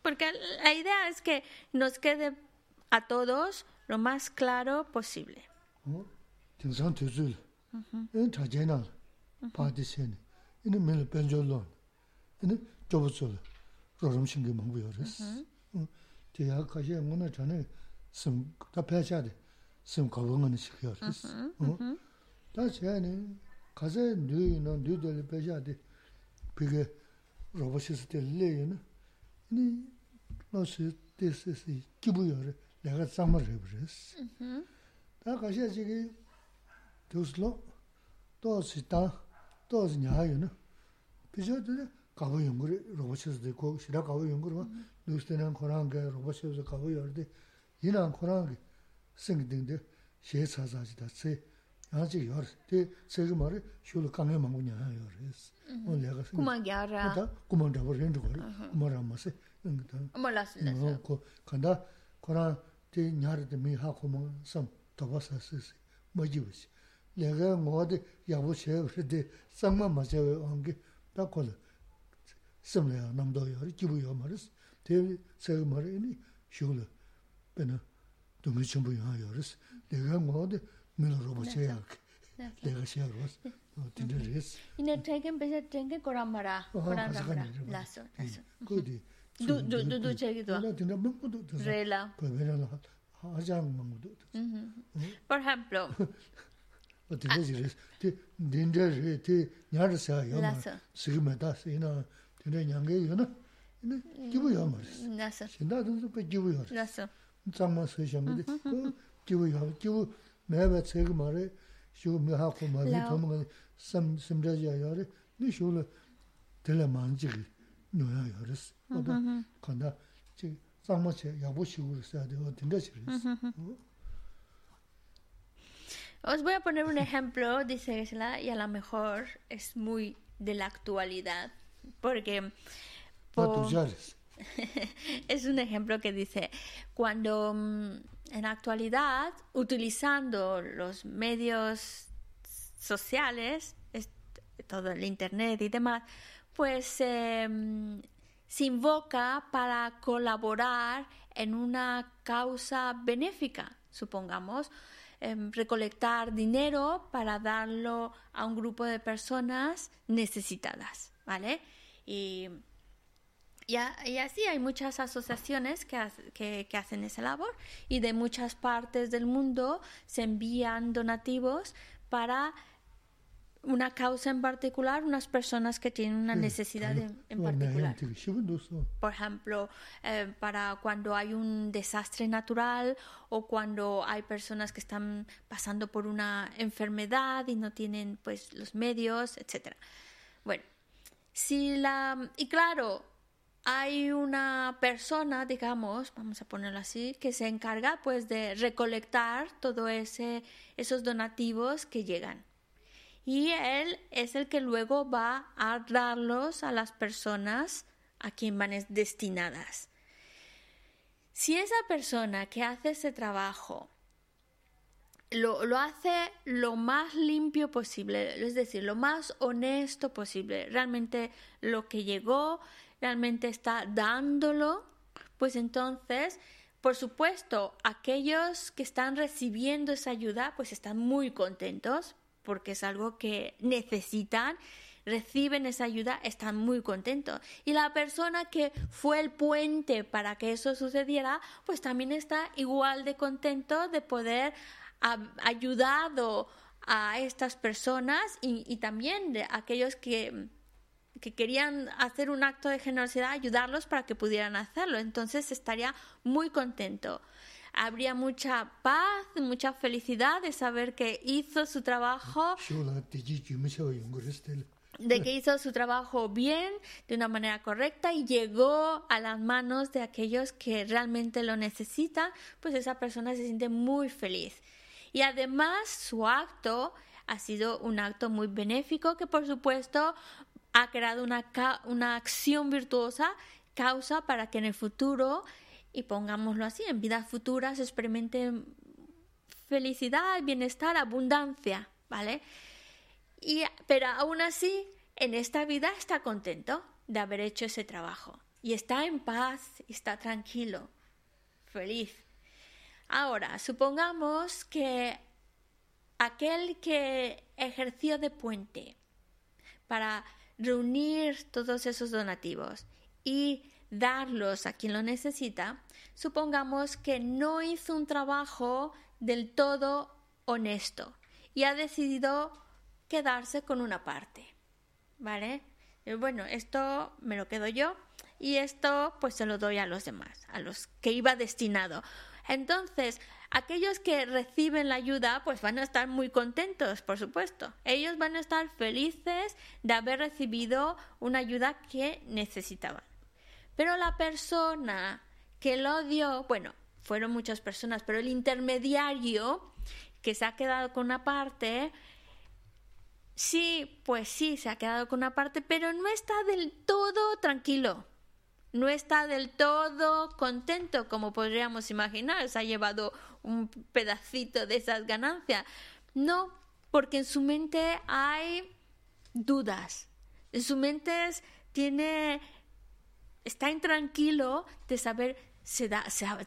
porque la idea es que nos quede a todos lo más claro posible. sim 가봉은 시켜 그랬어. 응. 다 제안이 가서 뉘는 뉘들 배자데 그게 로봇이스 될래요. 니 너스 데스스 기부여래. 내가 잠을 해 버렸어. 응. 다 가셔 지기 도슬로 또 시다 또 냐요는 비저들 가고 연구를 로봇에서 되고 시라 가고 연구를 뉴스에는 코랑게 로봇에서 가고 열대 이란 코랑게 sing ding de she sa sa ji da se ya ji yor de se ge mar shu lu kang ge mang nya yor es on le ga sing kuma gya ra da kuma da bor ren de gor kuma ra ma se ng da ma la se la ko kan da ko ra de nya ra de mi ha ko ma sam to ba sa se se ma ji wo se le ga ngo de ya bo che wo de sang ma ma che on ge da ko le sim le nam do yor ji bu yor ma res de se ge mar ni shu lu pe na 동네 전부 영화여스 내가 뭐데 밀로 로봇이야. 내가 시어로스 디르스 이.네 트랙엔 베서 트랙에 거라마라 거라마라 라서 고디? 두두두 제기도. 나 진짜 먹고도 레라 그래라 하장 먹고도 for example. 어디 되지 디 딘저 디 냐르사 요 지금에다 이나 근데 양게 요나 이거 기부 요 말이야 나서 진짜 좀 기부 요 나서 잠만 쓰셨는데 기우 요 기우 매매 제가 말해 쇼 미하고 말이 도망 섬 섬자야 요래 니 쇼를 들려 만지 노야 요레스 어다 간다 지 잠만체 야보 식으로 써야 돼요 된다 싶으스 Os voy a poner un ejemplo, dice Gesla, y a lo mejor es muy de la actualidad, porque... Por... es un ejemplo que dice, cuando mm, en actualidad, utilizando los medios sociales, es- todo el Internet y demás, pues mm, se invoca para colaborar en una causa benéfica, supongamos, em, recolectar dinero para darlo a un grupo de personas necesitadas, ¿vale? Y y, a- y así hay muchas asociaciones que, ha- que, que hacen esa labor y de muchas partes del mundo se envían donativos para una causa en particular, unas personas que tienen una necesidad en, en particular. Por ejemplo, eh, para cuando hay un desastre natural o cuando hay personas que están pasando por una enfermedad y no tienen pues los medios, etcétera. Bueno, si la y claro, hay una persona, digamos, vamos a ponerlo así, que se encarga pues de recolectar todo ese esos donativos que llegan. Y él es el que luego va a darlos a las personas a quien van es- destinadas. Si esa persona que hace ese trabajo lo, lo hace lo más limpio posible, es decir, lo más honesto posible, realmente lo que llegó, realmente está dándolo, pues entonces, por supuesto, aquellos que están recibiendo esa ayuda, pues están muy contentos, porque es algo que necesitan, reciben esa ayuda, están muy contentos. Y la persona que fue el puente para que eso sucediera, pues también está igual de contento de poder ayudado a estas personas y, y también de aquellos que, que querían hacer un acto de generosidad, ayudarlos para que pudieran hacerlo. Entonces estaría muy contento. Habría mucha paz, mucha felicidad de saber que hizo su trabajo de que hizo su trabajo bien, de una manera correcta y llegó a las manos de aquellos que realmente lo necesitan, pues esa persona se siente muy feliz. Y además su acto ha sido un acto muy benéfico que por supuesto ha creado una, una acción virtuosa, causa para que en el futuro, y pongámoslo así, en vidas futuras experimenten felicidad, bienestar, abundancia, ¿vale? Y, pero aún así, en esta vida está contento de haber hecho ese trabajo. Y está en paz, está tranquilo, feliz. Ahora, supongamos que aquel que ejerció de puente para reunir todos esos donativos y darlos a quien lo necesita, supongamos que no hizo un trabajo del todo honesto y ha decidido quedarse con una parte. ¿Vale? Eh, bueno, esto me lo quedo yo y esto pues se lo doy a los demás, a los que iba destinado. Entonces, aquellos que reciben la ayuda pues van a estar muy contentos, por supuesto. Ellos van a estar felices de haber recibido una ayuda que necesitaban. Pero la persona que lo dio, bueno, fueron muchas personas, pero el intermediario que se ha quedado con una parte, sí, pues sí, se ha quedado con una parte, pero no está del todo tranquilo no está del todo contento como podríamos imaginar, se ha llevado un pedacito de esas ganancias. No, porque en su mente hay dudas, en su mente tiene, está intranquilo de saber, se,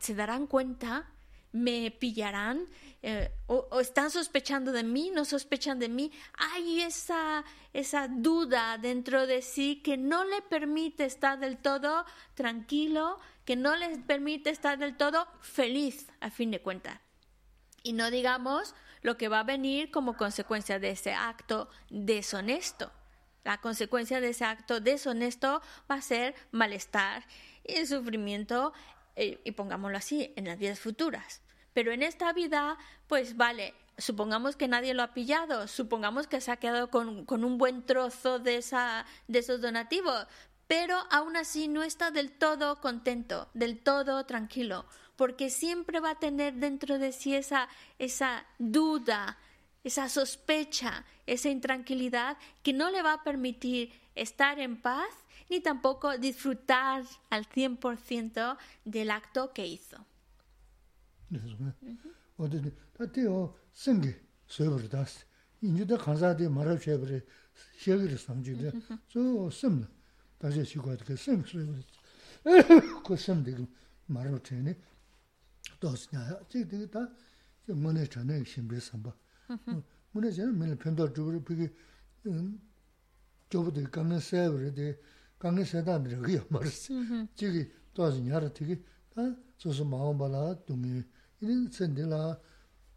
se darán cuenta me pillarán eh, o, están sospechando de mí, no sospechan de mí. Hay esa, esa duda dentro de sí que no le permite estar del todo tranquilo, que no les permite estar del todo feliz, a fin de cuentas. Y no digamos lo que va a venir como consecuencia de ese acto deshonesto. La consecuencia de ese acto deshonesto va a ser malestar y sufrimiento y pongámoslo así, en las vidas futuras. Pero en esta vida, pues vale, supongamos que nadie lo ha pillado, supongamos que se ha quedado con, con un buen trozo de, esa, de esos donativos, pero aún así no está del todo contento, del todo tranquilo, porque siempre va a tener dentro de sí esa, esa duda, esa sospecha, esa intranquilidad que no le va a permitir estar en paz ni tampoco disfrutar al 100% del acto que hizo. 어디 다티오 생기 소버다스 인주다 간사데 마라셰브레 셰그르 상주데 저 섬나 다시 시고도 그 생수 그 섬데 마라체네 도스냐 지금 다 뭐네 전에 신비 삼바 뭐네 전에 맨 편도 주로 비게 저부터 강내 세브르데 강내 세다들 그게 말스 지기 도스냐라 되게 다 소소 마음 발아 동이 이는 선들라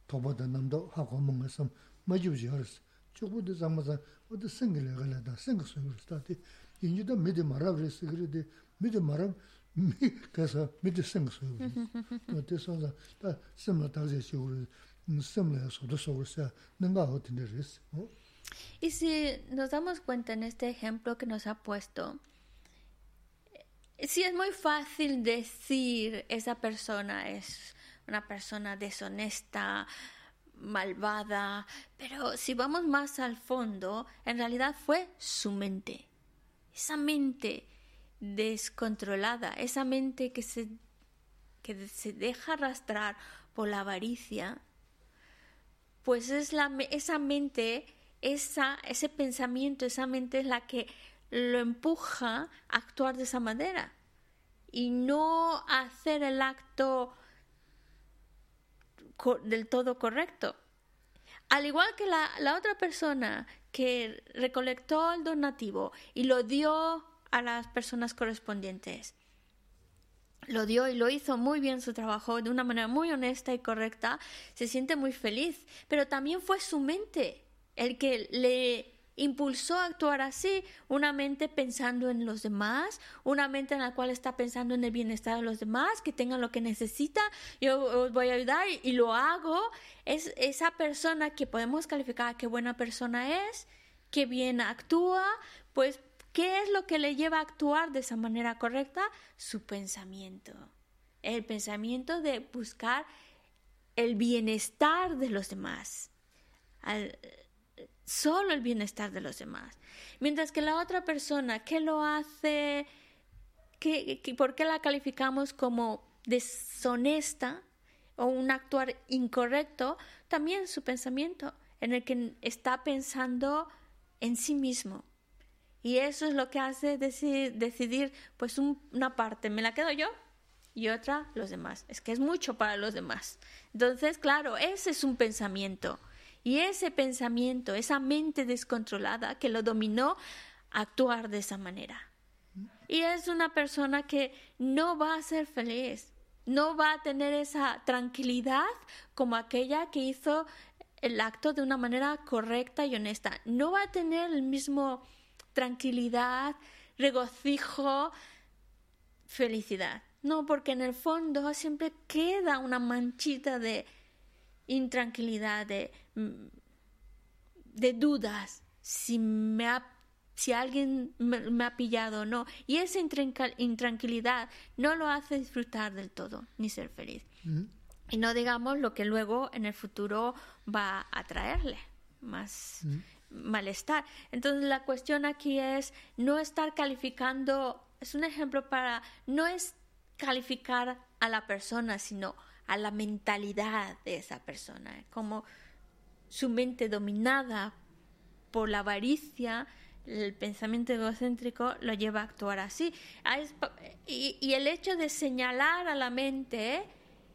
도보다 남도 하고 뭔가 좀 맞주지 알았어. 저보다 잠마자 어디 생길래 걸려다 생각 소리를 스타트. 인지도 미드 말아버렸어 그래도 미드 말아 미 가서 미드 생각 소리. 어때서 다 semla 다제 쇼를 semla 소도 소르사 내가 어떻게 됐어? Y si nos damos cuenta en este ejemplo que nos ha puesto, si es muy fácil decir esa persona es una persona deshonesta, malvada, pero si vamos más al fondo, en realidad fue su mente. Esa mente descontrolada, esa mente que se, que se deja arrastrar por la avaricia, pues es la, esa mente, esa, ese pensamiento, esa mente es la que lo empuja a actuar de esa manera y no hacer el acto del todo correcto. Al igual que la, la otra persona que recolectó el donativo y lo dio a las personas correspondientes, lo dio y lo hizo muy bien su trabajo de una manera muy honesta y correcta, se siente muy feliz, pero también fue su mente el que le impulsó a actuar así, una mente pensando en los demás, una mente en la cual está pensando en el bienestar de los demás, que tengan lo que necesitan, yo os voy a ayudar y, lo hago, es esa persona que podemos calificar qué buena persona es, qué bien actúa, pues ¿qué es lo que le lleva a actuar de esa manera correcta? Su pensamiento, el pensamiento de buscar el bienestar de los demás. Al, solo el bienestar de los demás. Mientras que la otra persona que lo hace, que, ¿por qué la calificamos como deshonesta o un actuar incorrecto? También su pensamiento, en el que está pensando en sí mismo. Y eso es lo que hace decidir, decidir pues una parte me la quedo yo y otra los demás. Es que es mucho para los demás. Entonces, claro, ese es un pensamiento. Y ese pensamiento, esa mente descontrolada que lo dominó, actuar de esa manera. Y es una persona que no va a ser feliz, no va a tener esa tranquilidad como aquella que hizo el acto de una manera correcta y honesta. No va a tener el mismo tranquilidad, regocijo, felicidad. No, porque en el fondo siempre queda una manchita de intranquilidad, de, mm, de dudas, si, me ha, si alguien me, ha pillado o no. Y esa intranquilidad no lo hace disfrutar del todo, ni ser feliz. Mm. Y no digamos lo que luego en el futuro va a traerle más mm. Malestar. Entonces la cuestión aquí es no estar calificando, es un ejemplo para no es calificar a la persona, sino a la mentalidad de esa persona, como su mente dominada por la avaricia, el pensamiento egocéntrico lo lleva a actuar así. Y, y el hecho de señalar a la mente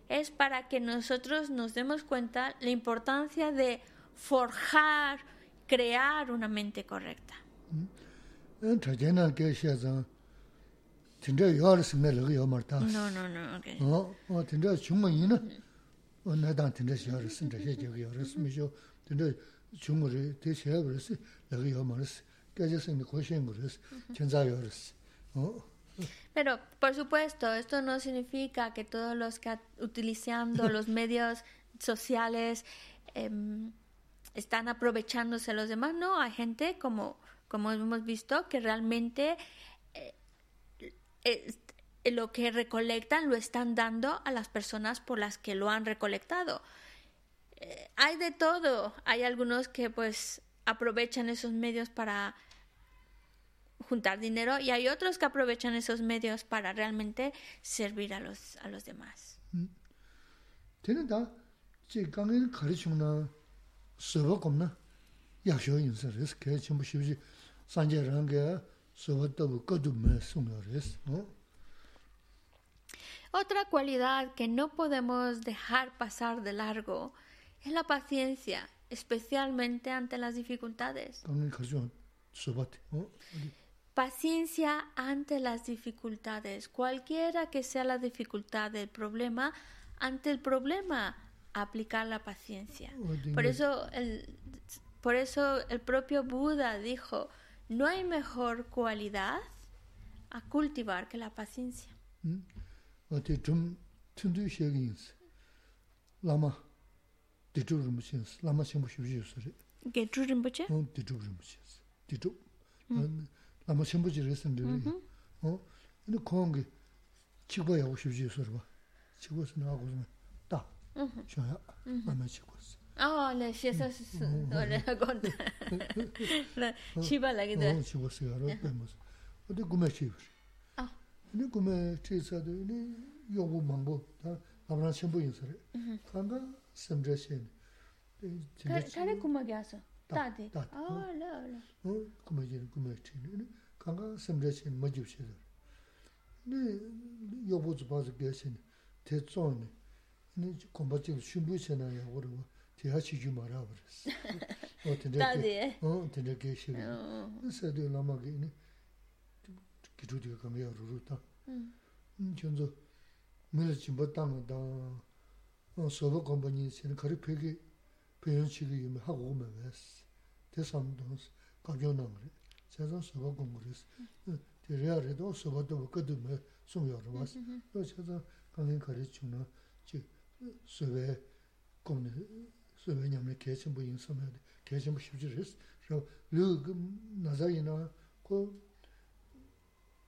es para que nosotros nos demos cuenta la importancia de forjar, crear una mente correcta. No, no, no. Okay. Oh, oh. Oh. Oh. Pero, por supuesto, esto no significa que todos los que utilizando los medios sociales em, están aprovechándose los demás. No, hay gente, como, como hemos visto, que realmente eh, eh, lo que recolectan lo están dando a las personas por las que lo han recolectado. Eh, hay de todo. Hay algunos que pues aprovechan esos medios para juntar dinero y hay otros que aprovechan esos medios para realmente servir a los, a los demás. Otra cualidad que no podemos dejar pasar de largo es la paciencia, especialmente ante las dificultades. Paciencia ante las dificultades, cualquiera que sea la dificultad del problema, ante el problema aplicar la paciencia. Por eso el, por eso el propio Buda dijo, no hay mejor cualidad a cultivar que la paciencia. 아 shaya mame chikos. Awa, la shesa susu, wale gonda. La shiba lagi da. Awa, chikos ya, rao pemos. Ode gume chibir. Ah. Ini gume chisado, ini yobu mambu, ta amran shenbu yinsari. Kanga semdre sheni. Kare kuma gyasa? Tati? Awa, ah, la, la. Kuma jiri, gume chini. Ini kanga semdre sheni, majib shedar. Ini yobu zubazi gyasini, te tsoni. 알아. 그러면서. 어디 구매 치. 아. 근데 구매 치서도 네 요구 망고 다 아무나 첨부 인사를. 간다 섬저신. 진짜 차례 구매게 하서. 따디. 아, 라, 라. 어, 구매지 구매 치네. kāngā sīmrā chīn mā jīb shirā. Nī yōbū tsū pāsū gyā shīn, tē tsōng nī, nī kōmbā chīn shūmbū chīn nā yā wā rā wā, tē hā chī jū mā rā wā rā sī. Tādi ē? Ō, tēndā gyā shirā. Nī sā tū lā mā gī, nī, kī chū tī kā kāngā yā rū rū tā. Nī chūn tsō, mī rā chīn bā tāng dā, sō bā kōmbā nī chīn, kā rī pē kī, pē yōn chī kī yu mī hā gu mā wā sī. Tē sā mā tōng sī, kā gyō suwe kumne, suwe nyamne kechenpo insamade, kechenpo shibjiris, raw lu nazar ina ko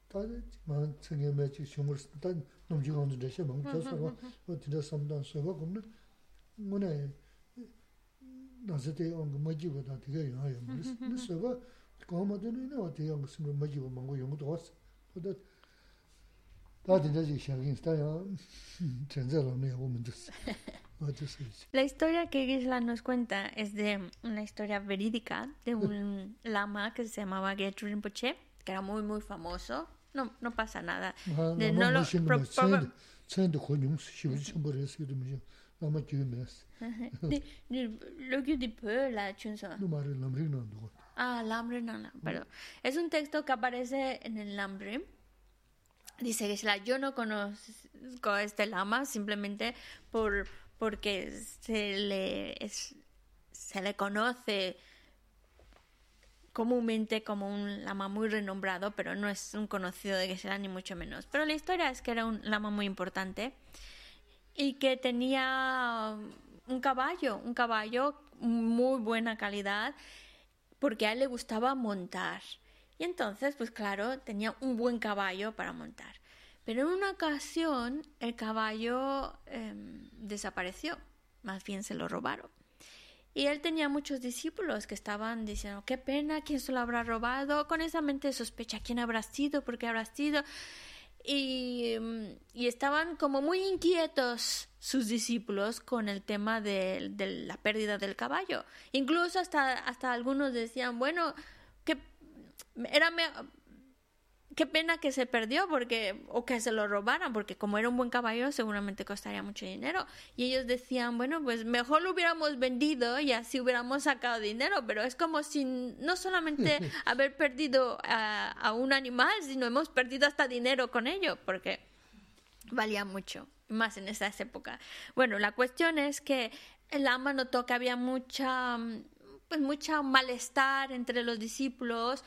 tada maa tsenge mechi shumurs, tada nomchi gandhi deshe maang chasarwa, tida samdan suwa kumne, mune nazate onga majiwa da tiga yunga yunga, suwa kamadini ina wa tiga yunga simra majiwa mango yunga dawasa, tada La historia que Gisela nos cuenta es de una historia verídica de un lama que se llamaba Geshe Rinpoche, que era muy muy famoso. No, no pasa nada. De no lo, no ndo. Ah, lamri no, no, pero es un texto que aparece en el lamri. Dice que la yo no conozco a este lama simplemente por porque se le se le conoce comúnmente como un lama muy renombrado, pero no es un conocido de Geshe-la ni mucho menos. Pero la historia es que era un lama muy importante y que tenía un caballo, un caballo muy buena calidad, porque a él le gustaba montar. Y entonces, pues claro, tenía un buen caballo para montar. Pero en una ocasión el caballo em, desapareció, más bien se lo robaron. Y él tenía muchos discípulos que estaban diciendo, qué pena, ¿quién se lo habrá robado? Con esa mente de sospecha, ¿quién habrá sido? ¿Por qué habrá sido? Y, y estaban como muy inquietos sus discípulos con el tema de, de, la pérdida del caballo. Incluso hasta, hasta algunos decían, bueno, era qué pena que se perdió porque o que se lo robaran porque como era un buen caballo seguramente costaría mucho dinero. Y ellos decían bueno pues mejor lo hubiéramos vendido y así hubiéramos sacado dinero pero es como si no solamente haber perdido a, a un animal sino hemos perdido hasta dinero con ello porque valía mucho más en esas épocas. Bueno la cuestión es que el ama notó que había mucha pues mucha malestar entre los discípulos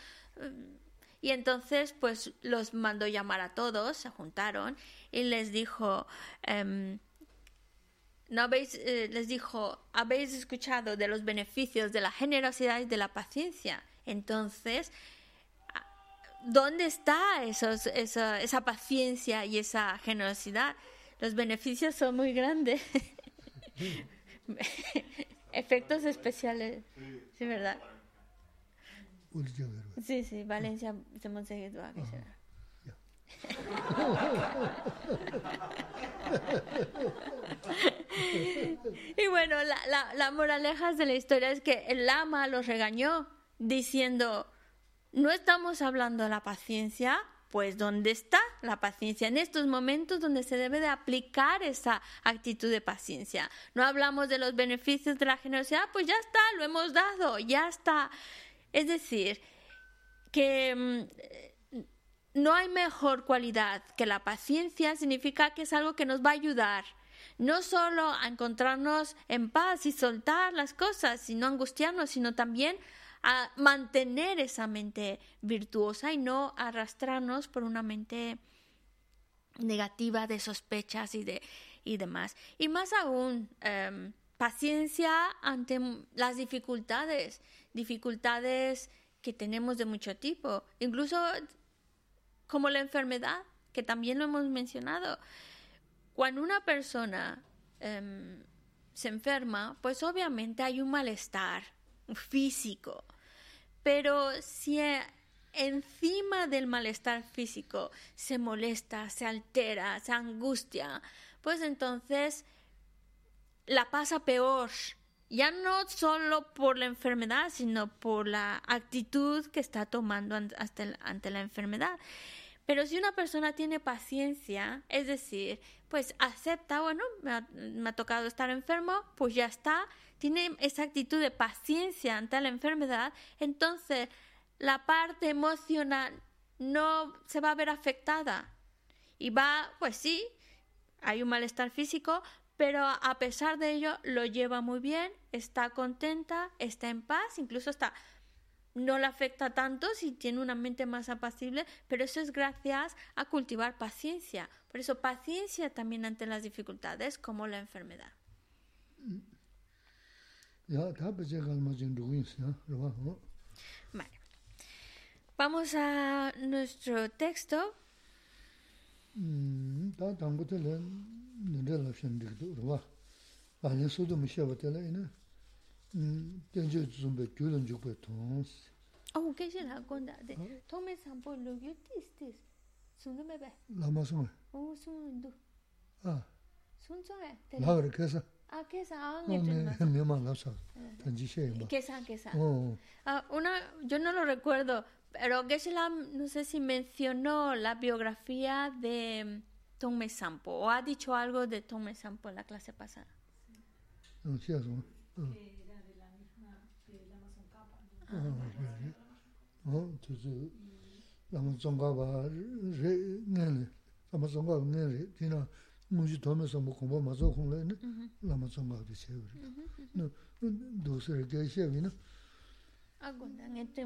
y entonces, pues los mandó llamar a todos, se juntaron y les dijo, um, no habéis, eh, les dijo, habéis escuchado de los beneficios de la generosidad y de la paciencia. Entonces, ¿dónde está esos, esa, esa paciencia y esa generosidad? Los beneficios son muy grandes. Efectos especiales, sí, ¿verdad? Sí, sí, Valencia se me y bueno, la, la, la moraleja de la historia es que el lama los regañó diciendo, no estamos hablando de la paciencia, pues ¿dónde está la paciencia? En estos momentos donde se debe de aplicar esa actitud de paciencia. No hablamos de los beneficios de la generosidad, pues ya está, lo hemos dado, ya está. Es decir, que mm, no hay mejor cualidad que la paciencia, significa que es algo que nos va a ayudar no solo a encontrarnos en paz y soltar las cosas, sino angustiarnos, sino también a mantener esa mente virtuosa y no arrastrarnos por una mente negativa de sospechas y de y demás. Y más aún, em, paciencia ante las dificultades dificultades que tenemos de mucho tipo, incluso como la enfermedad, que también lo hemos mencionado. Cuando una persona um, se enferma, pues obviamente hay un malestar físico, pero si encima del malestar físico se molesta, se altera, se angustia, pues entonces la pasa peor ya no solo por la enfermedad, sino por la actitud que está tomando ante la enfermedad. Pero si una persona tiene paciencia, es decir, pues acepta, bueno, me ha, me ha, tocado estar enfermo, pues ya está, tiene esa actitud de paciencia ante la enfermedad, entonces la parte emocional no se va a ver afectada. Y va, pues sí, hay un malestar físico, pero a pesar de ello lo lleva muy bien, está contenta, está en paz, incluso está no le afecta tanto si tiene una mente más apacible, pero eso es gracias a cultivar paciencia. Por eso paciencia también ante las dificultades como la enfermedad. Vale. Vamos a nuestro texto. 다 당부들 늘을 없으면 되도 그러와 아니 소도 무시하고 되네 음 견제 좀 배교는 좀 배통 아우 계시라 건다.데 통매 삼보 로규 티스티스. 손놈에 배. 라마송 오 손도 아. 손전에 라 그래서 아 계산 안 했잖아 묘만 나서 단지셔 계산 계산. 어 una yo no lo recuerdo Pero Geshe-Lam, no sé si mencionó la biografía de Tome Sampo o ha dicho algo de Tome Sampo en la clase pasada. No, sí, eso. Que era de la misma, de la Mazoncapa. Ah, ah sí. La Mazoncapa, nene, la Mazoncapa, nene, tiene mucho Tome Sampo, como Mazoncapa, nene, la Mazoncapa de Chévere. No, dos, el que es Chévere, ¿no? Ah, con la gente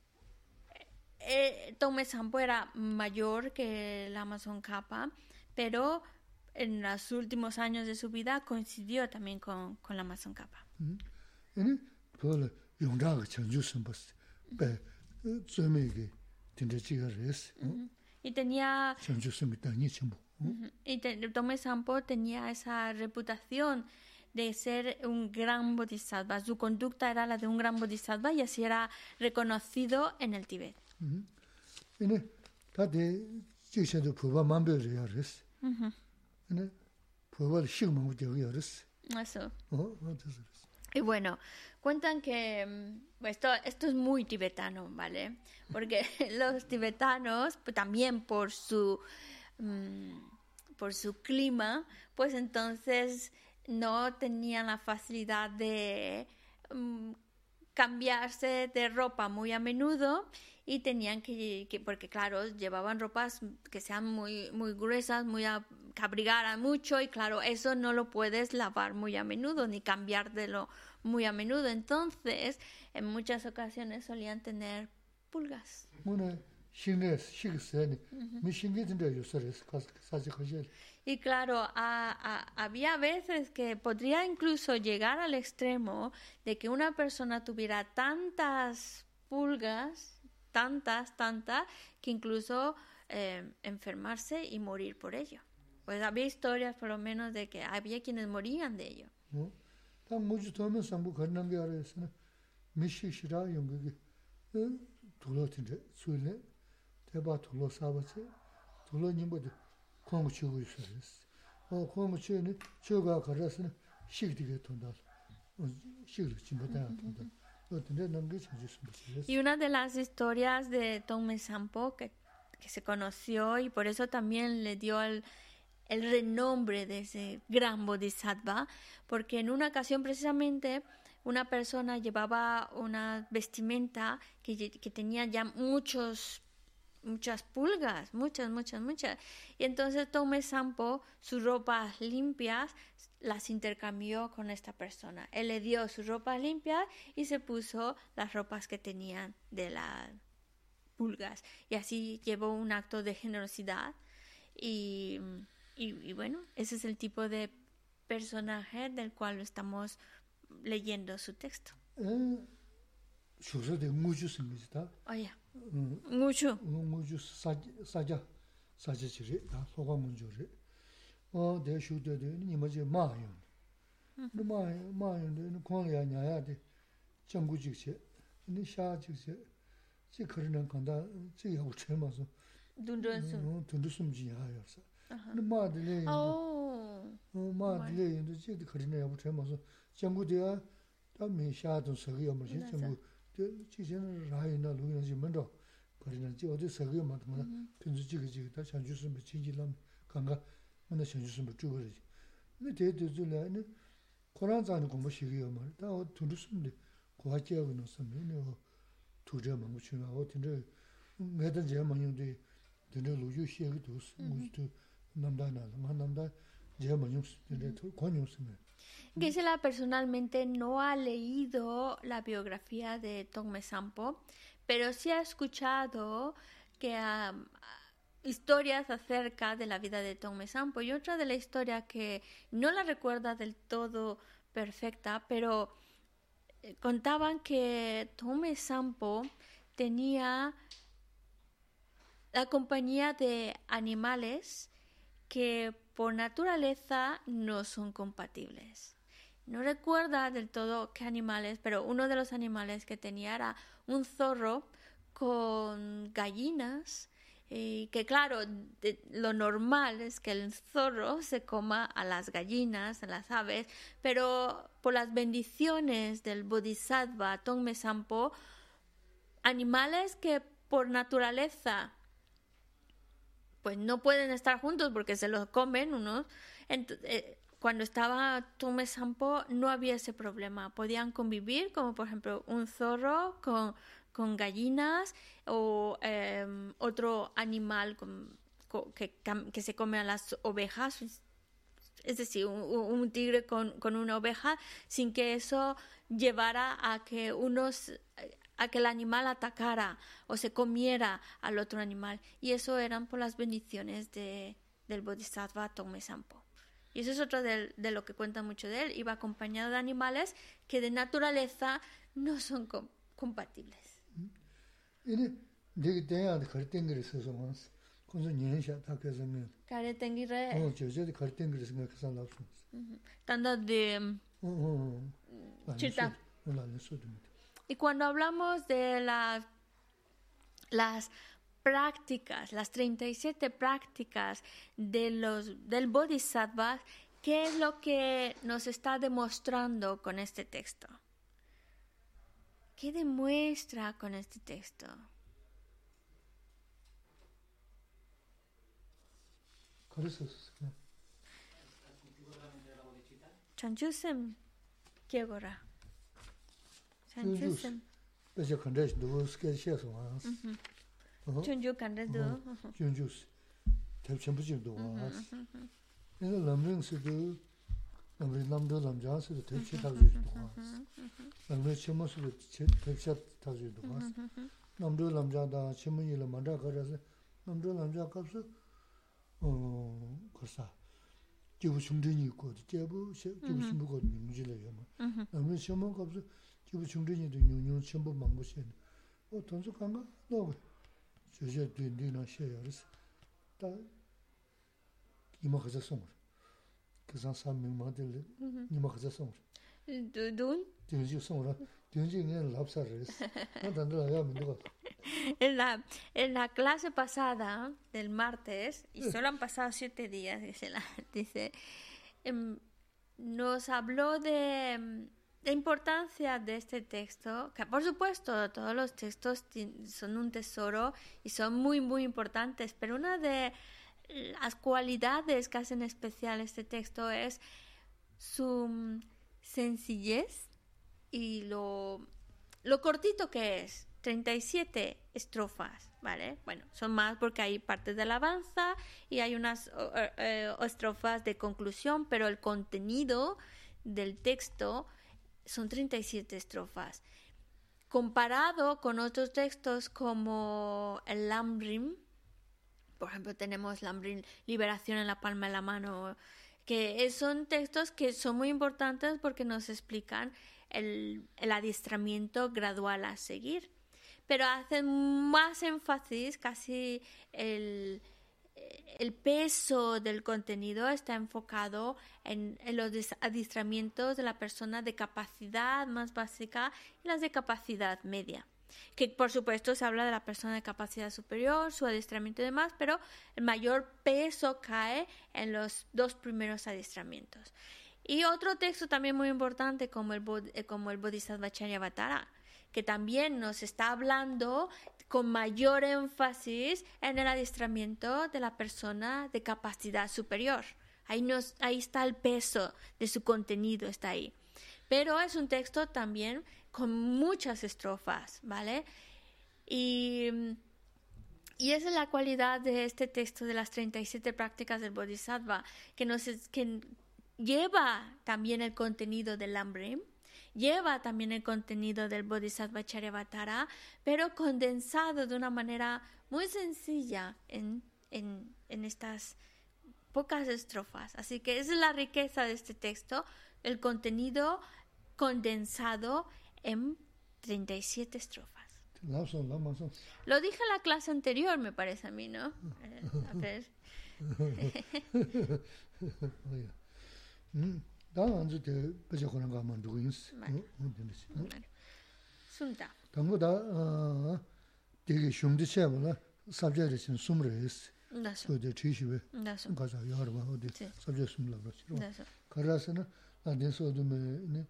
eh, Tome Sampo era mayor que el Amazon Kappa, pero en los últimos años de su vida coincidió también con, con la Amazon Kappa. Mm-hmm. Y tenía... Mm-hmm. Y Sampo tenía esa reputación de ser un gran bodhisattva. Su conducta era la de un gran bodhisattva y así era reconocido en el Tíbet. 아니 다데 지셔도 부바 만별이야 레스 아니 부바 식망 되게 레스 Eso. 어 어디서 레스 Y bueno, cuentan que mm, esto, esto es muy tibetano, ¿vale? Porque los tibetanos, pues, también por su, mm, por su clima, pues entonces no tenían la facilidad de mm, cambiarse de ropa muy a menudo y tenían que, que- porque claro, llevaban ropas que sean muy, muy gruesas, muy a- que abrigaran mucho y claro, eso no lo puedes lavar muy a menudo ni cambiártelo muy a menudo. Entonces, en muchas ocasiones solían tener pulgas. Y claro, a, a, había veces que podría incluso llegar al extremo de que una persona tuviera tantas pulgas, tantas, tantas, que incluso eh, enfermarse y morir por ello. Pues había historias por lo menos de que había quienes morían de ello. ¿No? 다 무지 도면 상부 건난 게 알아서는 미시시라 용거기 어? 둘러진데 수일래 대바 둘러 사버지 둘러 님보다 공부 치고 있어요. 어 공부 치는 저가 걸어서는 식디게 돈다. 어 식을 진보다 돈다. 어떤데 남게 찾으시면 되겠어요. Y una de las historias de Tongme Sampo que, que se conoció y por eso también le dio el, el renombre de ese gran bodhisattva, porque en una ocasión precisamente una persona llevaba una vestimenta que, lle- que tenía ya muchos muchas pulgas, muchas, muchas, muchas. Y entonces Tomé Sampo sus ropas limpias, las intercambió con esta persona. Él le dio sus ropas limpias y se puso las ropas que tenían de las pulgas. Y así llevó un acto de generosidad. Y, y, bueno, ese es el tipo de personaje del cual estamos leyendo su texto. Oye. nguchu. Nguchu saja saja chiri da soga munju ri. O de shu de de ni ma je ma yun. Ni ma ma yun de ni kong ya nya ya de jangu ji che ni sha ji che ji kar nan kan da ji ya u che ma so dun dun su dun dun sum ji ya ya sa. Ni ma de le o ma de le yin de ji de kar nan ya u che ma so jangu de ya da me sha dun sa ge ya ma ji jangu 대야 다 메샤도 서기요 뭐지 맞아. 정부 그 지전은 라이나 루이나지 먼저 그러는 지 어디 서기요 뭐 편주 지그 지그 다 전주스 뭐 진질람 간가 맨날 전주스 뭐 주거지 근데 대대줄래는 코란자는 공부 시기요 말다 어 두르스인데 고하지하고 놓으면 어 두저 뭐 주나고 근데 매달 제 만용데 근데 루주 시기 도스 무슨 남다나 남다 제 만용 근데 권용스면 Gisela personalmente no ha leído la biografía de Tongme Sampo, pero sí ha escuchado que ah, historias acerca de la vida de Tongme Sampo. Y otra de la historia que no la recuerda del todo perfecta, pero eh, contaban que Tongme Sampo tenía la compañía de animales que por naturaleza no son compatibles. No recuerda del todo qué animales, pero uno de los animales que tenía era un zorro con gallinas Y que claro, lo normal es que el zorro se coma a las gallinas, a las aves, pero por las bendiciones del Bodhisattva Tongme Sampo, animales que por naturaleza pues no pueden estar juntos porque se los comen unos. Eh, cuando estaba Sampo no había ese problema. Podían convivir, como por ejemplo un zorro con, con gallinas o em, otro animal que, que se come a las ovejas. Es decir, un, un tigre con, con una oveja sin que eso llevara a que unos a que el animal atacara o se comiera al otro animal. Y eso eran por las bendiciones de, del bodhisattva Tome Sampo. Y eso es otro de, de, lo que cuenta mucho de él. Iba acompañado de animales que de naturaleza no son com compatibles. Mm-hmm. Tanto de... Y cuando hablamos de las, las prácticas, las 37 prácticas de los, del Bodhisattva, ¿qué es lo que nos está demostrando con este texto? ¿Qué demuestra con este texto? Sanchusen. Dacha kandash dhuvu skaya shaya suwa as. Mm-hmm. Uh-huh. Chunju kanda dhuvu. Uh-huh. Mm-hmm. Chunju tab chambuchir dhuvu as. Mm-hmm, Ina lamring siddhu, lamring lamdhu lamjaan siddhu tab chi tabzhir dhuvu as. Lamring chimu siddhu tab chi tabzhir dhuvu as. Lamdhu lamjaan da chimu yila mandra kara siddhu, lamdhu lamjaan kapsa karsa. Uh, jibu chumdini kodu, jibu chumbu kodu mingujila yama. Lamring chimu kapsa 남자다 치문이를 만다 그래서 남도 남자 값을 어 그래서 기부 충전이 있고 제부 기부 충분고 민주래요 뭐. 남은 시험 값을 기부 충전이도 용용 전부 망고시. 어 돈수 간가? 너 저저 뒤뒤나 셔야스. 다 이마 가자 송을. 그상 삼명 마들 이마 가자 송을. Dun. 등지 송을. 등지는 랍사르스. 나 단들 하면 누가 En la, en la clase pasada del martes, y solo han pasado siete días, dice, la, dice em, nos habló de em, la importancia de este texto, que por supuesto todos los textos son un tesoro y son muy, muy importantes, pero una de las cualidades que hacen especial este texto es su mm, sencillez y lo, lo cortito que es. 37 estrofas, ¿vale? Bueno, son más porque hay partes de alabanza y hay unas eh, eh, estrofas de conclusión, pero el contenido del texto son 37 estrofas. Comparado con otros textos como el Lamrim, por ejemplo, tenemos Lambrin, Liberación en la palma de la mano, que son textos que son muy importantes porque nos explican el, el adiestramiento gradual a seguir. Pero hacen más énfasis, casi el, el peso del contenido está enfocado en, en los adiestramientos de la persona de capacidad más básica y las de capacidad media. Que por supuesto se habla de la persona de capacidad superior, su adiestramiento y demás, pero el mayor peso cae en los dos primeros adiestramientos. Y otro texto también muy importante como el, como el Bodhisattva Charyavatara, que también nos está hablando con mayor énfasis en el adiestramiento de la persona de capacidad superior. Ahí, nos, ahí está el peso de su contenido, está ahí. Pero es un texto también con muchas estrofas, ¿vale? Y, y esa es la cualidad de este texto de las 37 prácticas del Bodhisattva, que, nos, que lleva también el contenido del Lamrim, lleva también el contenido del Bodhisattva Charyavatara, pero condensado de una manera muy sencilla en, en, estas pocas estrofas. Así que esa es la riqueza de este texto, el contenido condensado en 37 estrofas. Lo dije en la clase anterior, me parece a mí, ¿no? Eh, a ver. 어야 음 다한테 대 버저 그런 거 하면 누구 있어 응 되는지 Bueno. Sunta. 당고다 어 되게 흉지 쳐봐라 sabjari sin sumra es, Daso, so de chishiwe, daso, kaza yarwa, o de Sí. sabjari sumla bra chirwa. daso. Karasa na, la den so de me, ne,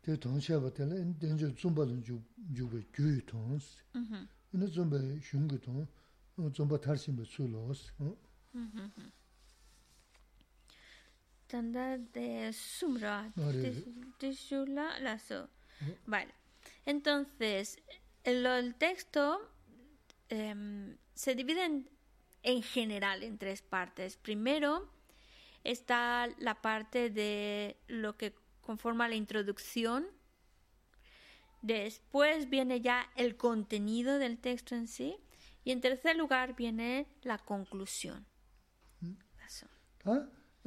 te tong sheba tela, en den jo zumba dan jubwe gyu tong si. Ujú. Ina zumba shungu tong, zumba tarsimba su lo si. Tanda de Sumra, de- Shula Lazo. Vale. Entonces, el, el texto em, se divide en, en general en tres partes. Primero está la parte de lo que conforma la introducción. Después viene ya el contenido del texto en sí. Y en tercer lugar viene la conclusión.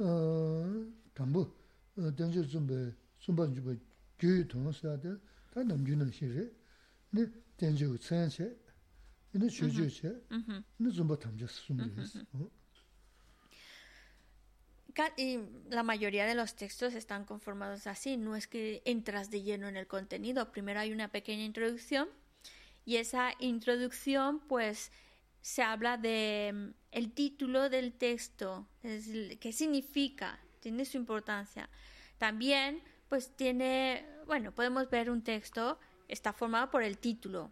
Eso. 다 어, 담부 어, denje zumba zumba jubwe gyu tong si ade, ta namgyunan shiri, ne denje u tsen che, ina shuju che, Ujú. ina zumba tamja sumri es. Ca- Y la mayoría de los textos están conformados así, no es que entras de lleno en el contenido, primero hay una pequeña introducción y esa introducción pues se habla de mm, el título del texto, qué significa, tiene su importancia. También pues tiene, bueno, podemos ver un texto, está formado por el título.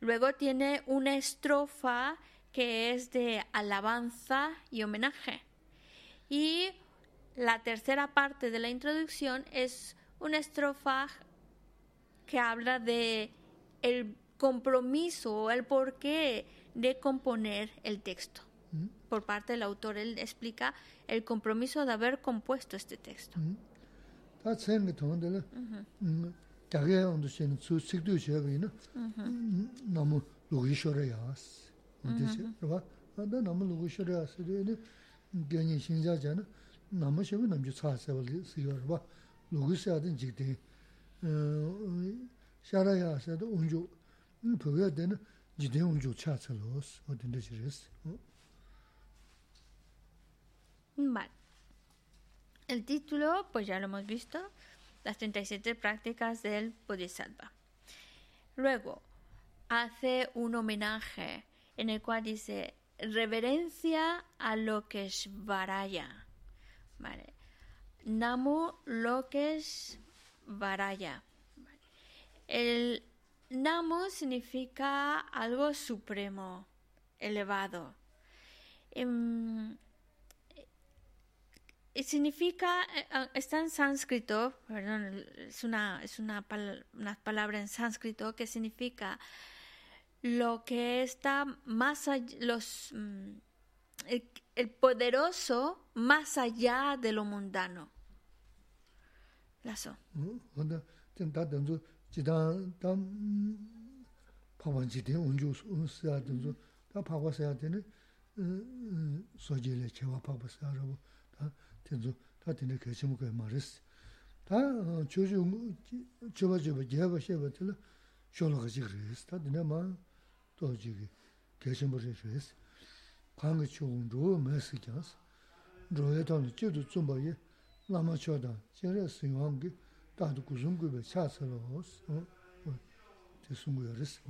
Luego tiene una estrofa que es de alabanza y homenaje. Y la tercera parte de la introducción es una estrofa que habla de el compromiso o el porqué de componer el texto. Por parte del autor, él explica el compromiso de haber compuesto este texto. 다 tsen ge res. Vale. El título, pues ya lo hemos visto, las 37 prácticas del Bodhisattva. Luego, hace un homenaje en el cual dice reverencia a Lokeshvaraya. Vale. Namu Lokeshvaraya. Vale. El Namu significa algo supremo, elevado. Em, y significa, eh, ah, está en sánscrito, perdón, es una, es una, una palabra en sánscrito que significa lo que está más allá, los, mm, el, poderoso más allá de lo mundano. Lazo. 지단 담 파반지대 온주 온스야든지 다 파고서야 되는 소재를 제와 파고서라고 다 된주 다 되는 결심을 거의 말했어. 다 조주 저거 저거 제가 쉐버들 쇼로가 지그랬어. 다 되나마 또 지기 결심을 했어. 강의 총도 메시지스 로에던 제도 좀 봐요. 라마초다 제가 수용한 게 jere singwangi, dadu kuzungu be chasalo os, te sungu yaris,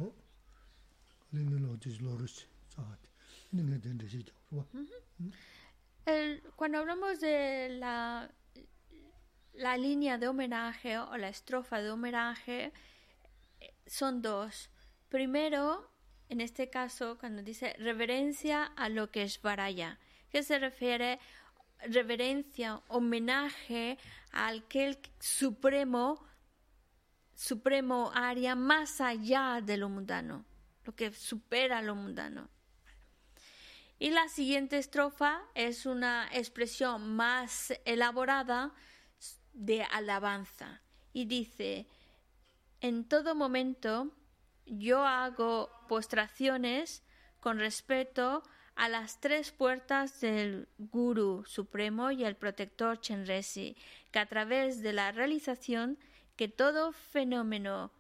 lingi lo dis lorus, zahati, lingi dende si jawruwa. El- cuando hablamos de la, la línea de homenaje o la estrofa de homenaje, eh, son dos. Primero, en este caso, cuando dice reverencia a lo que es Varaya, que se refiere reverencia, homenaje a aquel supremo, supremo área más allá de lo mundano, lo que supera lo mundano. Y la siguiente estrofa es una expresión más elaborada de alabanza y dice, en todo momento yo hago postraciones con respeto a las tres puertas del Guru Supremo y el protector Chenresi, que a través de la realización que todo fenómeno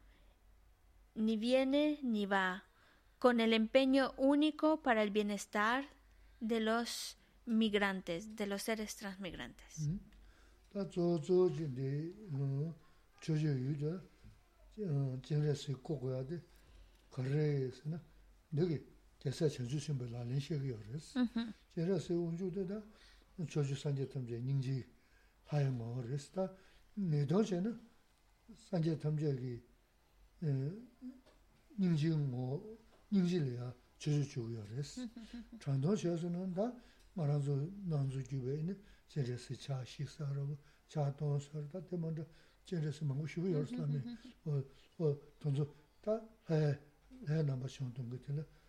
ni viene ni va, con el empeño único para el bienestar de los migrantes, de los seres transmigrantes. Da zo zo jinde, chojo yu ja, jinre si koko ya de, kare si na, negi, desa chanchu shimba lalin shegi yores. Jera se unju de da chochu sanje tamze nyingji haya ma yores. Da nedon che na sanje tamze ki nyingji ngo, nyingji le ya chochu chugu yores. Chandon she su nan da maranzu nanzu gyube ine jera se cha shik sarabu, cha don sarabu, da te manda jera se mangu shivu yores lami. O tonzo da haya, haya namba shiong tonga tila. 어다 대서 저 주고 그랬어. 어 다데 어 저거 저다데 간다지레스는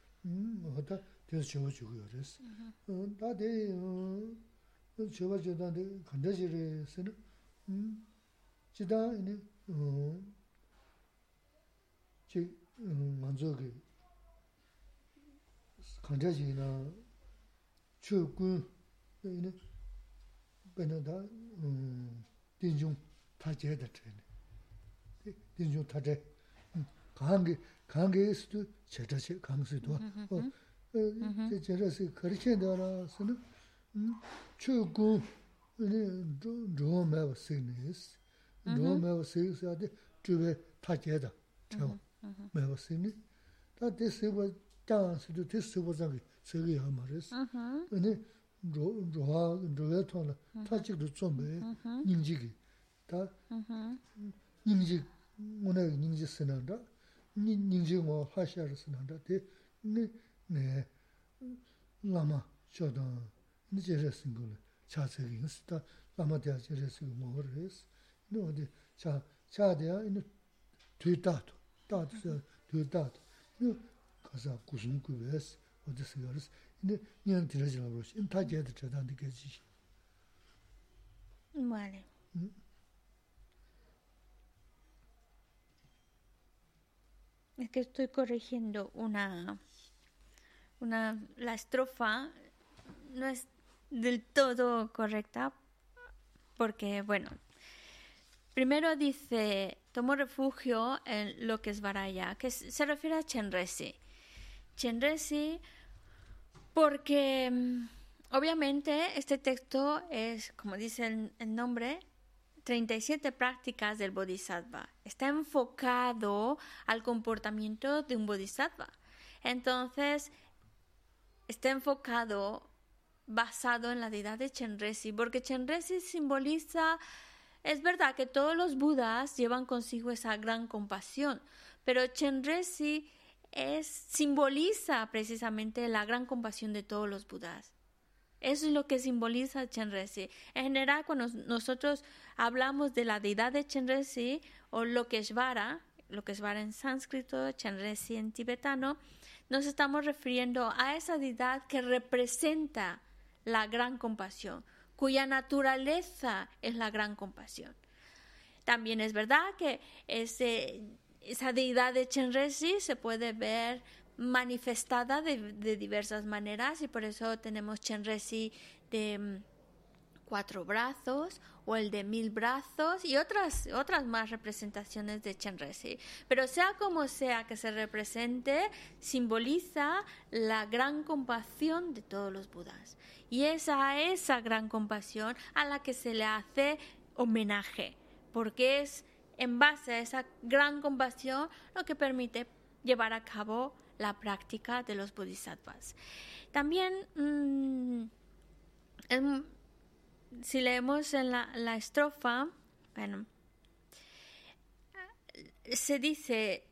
hata tyoz chewa chukuyo res. Da de chewa chewa de kanda shiri sena, chida ini chi manzo ki kanda shiri na chu kun ini bena da dinjung ta che da che, dinjung ta che, kahangi 강게스도 제자체 강수도 어 제자세 거르체더라서는 음 추구 네 로마와 세니스 로마와 세스한테 주베 타제다 저 매와 세니 다 데스버 장스도 데스버장이 저기 한 말이었어 근데 로 로하 로에 통나 타직도 좀에 인지기 다 인지 오늘 인지 쓰는다 닝지 뭐 하셔서 난다 네 네. 라마 저도 이제 레슨을 차세기 했다. 라마 대야 제레스 뭐 그랬어. 너 어디 자 자대야 이제 뒤다도 다도 뒤다도 너 가서 무슨 그랬어. 어디서 그랬어. 이제 그냥 들으지라 그러지. 다 제대로 저한테 계지. Vale. Es que estoy corrigiendo una, una, la estrofa no es del todo correcta porque, bueno, primero dice, tomo refugio en lo que es Varaya, que se refiere a Chenresi. Chenresi porque mm, obviamente este texto es, como dice el nombre, 37 prácticas del bodhisattva. Está enfocado al comportamiento de un bodhisattva. Entonces, está enfocado basado en la deidad de Chenresi, porque Chenresi simboliza, es verdad que todos los budas llevan consigo esa gran compasión, pero Chenresi es, simboliza precisamente la gran compasión de todos los budas. Eso es lo que simboliza Chenresi. En general, cuando nosotros hablamos de la deidad de Chenresi o lo que es Vara, lo que es Vara en sánscrito, Chenresi en tibetano, nos estamos refiriendo a esa deidad que representa la gran compasión, cuya naturaleza es la gran compasión. También es verdad que ese, esa deidad de Chenresi se puede ver manifestada de, diversas maneras y por eso tenemos Chenresi de um, cuatro brazos o el de mil brazos y otras, otras más representaciones de Chenresi. Pero sea como sea que se represente, simboliza la gran compasión de todos los budas. Y es a esa gran compasión a la que se le hace homenaje, porque es en base a esa gran compasión lo que permite llevar a cabo la práctica de los bodhisattvas. También, mmm, en, si leemos en la, la, estrofa, bueno, se dice,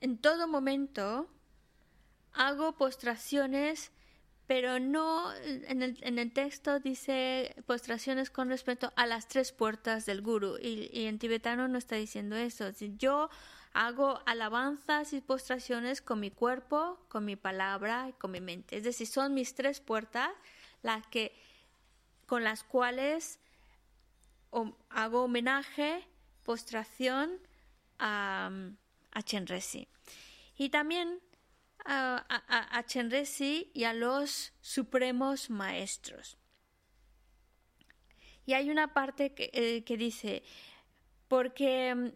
en todo momento hago postraciones, pero no, en el, en el texto dice postraciones con respecto a las tres puertas del guru, y, y en tibetano no está diciendo eso. Yo hago alabanzas y postraciones con mi cuerpo, con mi palabra y con mi mente. Es decir, son mis tres puertas las que con las cuales hago homenaje, postración a, Chenresi. Y también a, Chenresi y a los supremos maestros. Y hay una parte que, eh, que dice, porque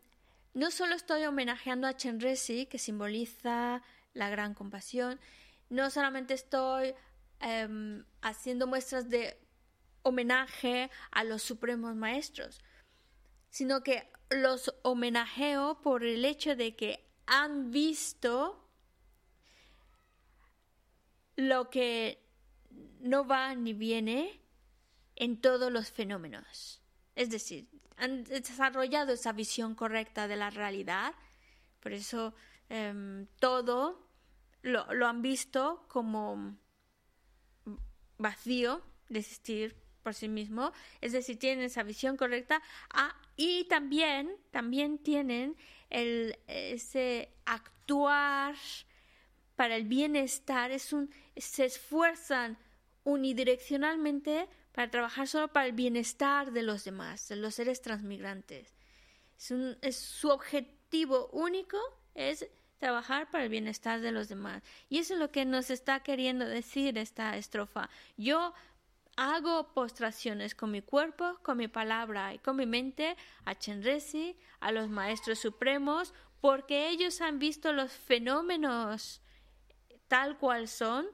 no solo estoy homenajeando a Chenresi, que simboliza la gran compasión, no solamente estoy eh, haciendo muestras de homenaje a los supremos maestros, sino que los homenajeo por el hecho de que han visto lo que no va ni viene en todos los fenómenos. Es decir, han desarrollado esa visión correcta de la realidad, por eso em, todo lo, lo han visto como vacío, de existir por sí mismo, es decir, tienen esa visión correcta. Ah, y también, también tienen el, ese actuar para el bienestar, es un, se esfuerzan unidireccionalmente para trabajar solo para el bienestar de los demás, de los seres transmigrantes. Su objetivo único es trabajar para el bienestar de los demás. Y eso es lo que nos está queriendo decir esta estrofa. Yo hago postraciones con mi cuerpo, con mi palabra y con mi mente a Chenresi, a los maestros supremos, porque ellos han visto los fenómenos tal cual son,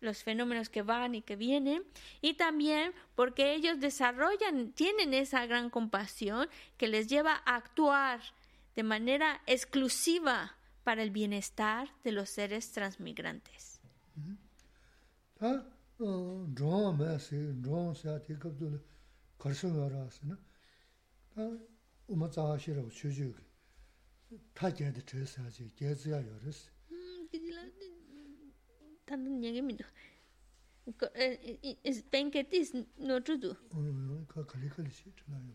los fenómenos que van y que vienen, y también porque ellos desarrollan, tienen esa gran compasión que les lleva a actuar de manera exclusiva para el bienestar de los seres transmigrantes. rōngā mē tanto nyenge mi do is banket is no to do ka khali khali shi chna yo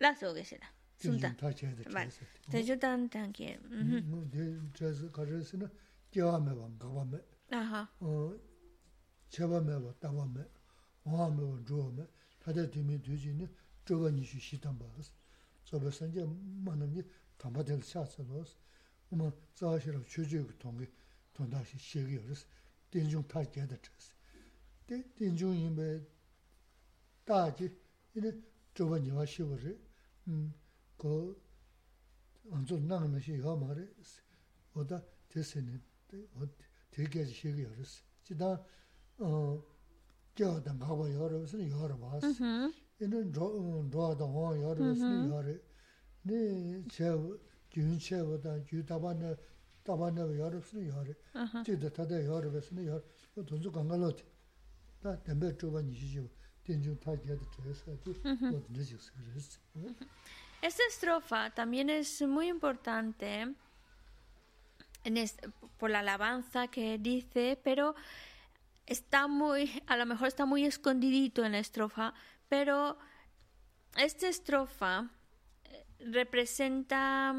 la so ge shi la sunta ta jo dan dan ge no de jazz ka je se na kya me ba ga ba me aha o che ba me ba ta ba me wa me ba jo me ta de de mi de ji ne jo ga ni shi shi tan ba so ba san je ma na ni ta ba de sha sa do ma za shi ra chu ju ge zhuwa me, tada timi tuji ni zhuwa nishu shitamba as. Soba sanje manam ni tamba tel shatsa los. Uma tsawa shirab chuju yu tongi tonda shi shegi yoris. Tenjung ta gyada chas. Tenjung yinbe taji ina zhuwa niwa shiwa ri. Ko anzo nang na shi yaw ma ri. Oda tesene, 되게 시기 열었어. 지다 어 겨다 가고 열었으니 열어 봤어. 얘는 로 로다 와 열었으니 열어. 네 제가 준체보다 주다반 에 다반에 열었으니 열어. 지다 다다 열었으니 열어. 그 돈도 강갈로 다 담배 줘봐 니시죠. 된중 타게도 돼서 뭐 늦었어. 그랬어. Esta estrofa también es muy importante por la alabanza que dice, pero está muy, a lo mejor está muy escondidito en la estrofa, pero esta estrofa eh, representa,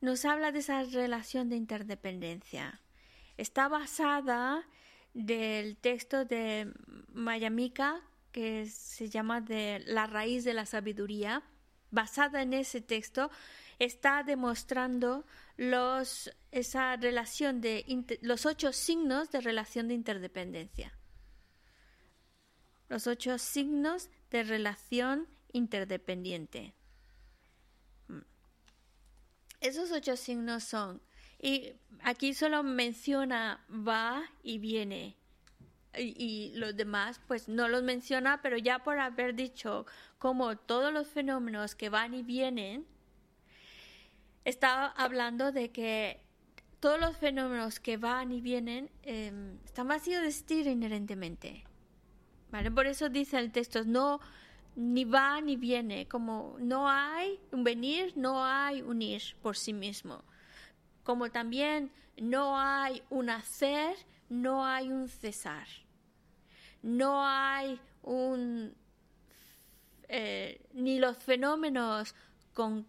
nos habla de esa relación de interdependencia. Está basada del texto de Mayamika, que se llama de la raíz de la sabiduría, basada en ese texto, está demostrando los, esa relación de los ocho signos de relación de interdependencia. Los ocho signos de relación interdependiente. Esos ocho signos son, y aquí solo menciona va y viene, y, los demás pues no los menciona, pero ya por haber dicho como todos los fenómenos que van y vienen, está hablando de que todos los fenómenos que van y vienen em, están vacíos de estilo inherentemente. ¿Vale? Por eso dice el texto, no ni va ni viene, como no hay un venir, no hay un ir por sí mismo. Como también no hay un hacer, no hay un cesar. No hay un... Eh, ni los fenómenos con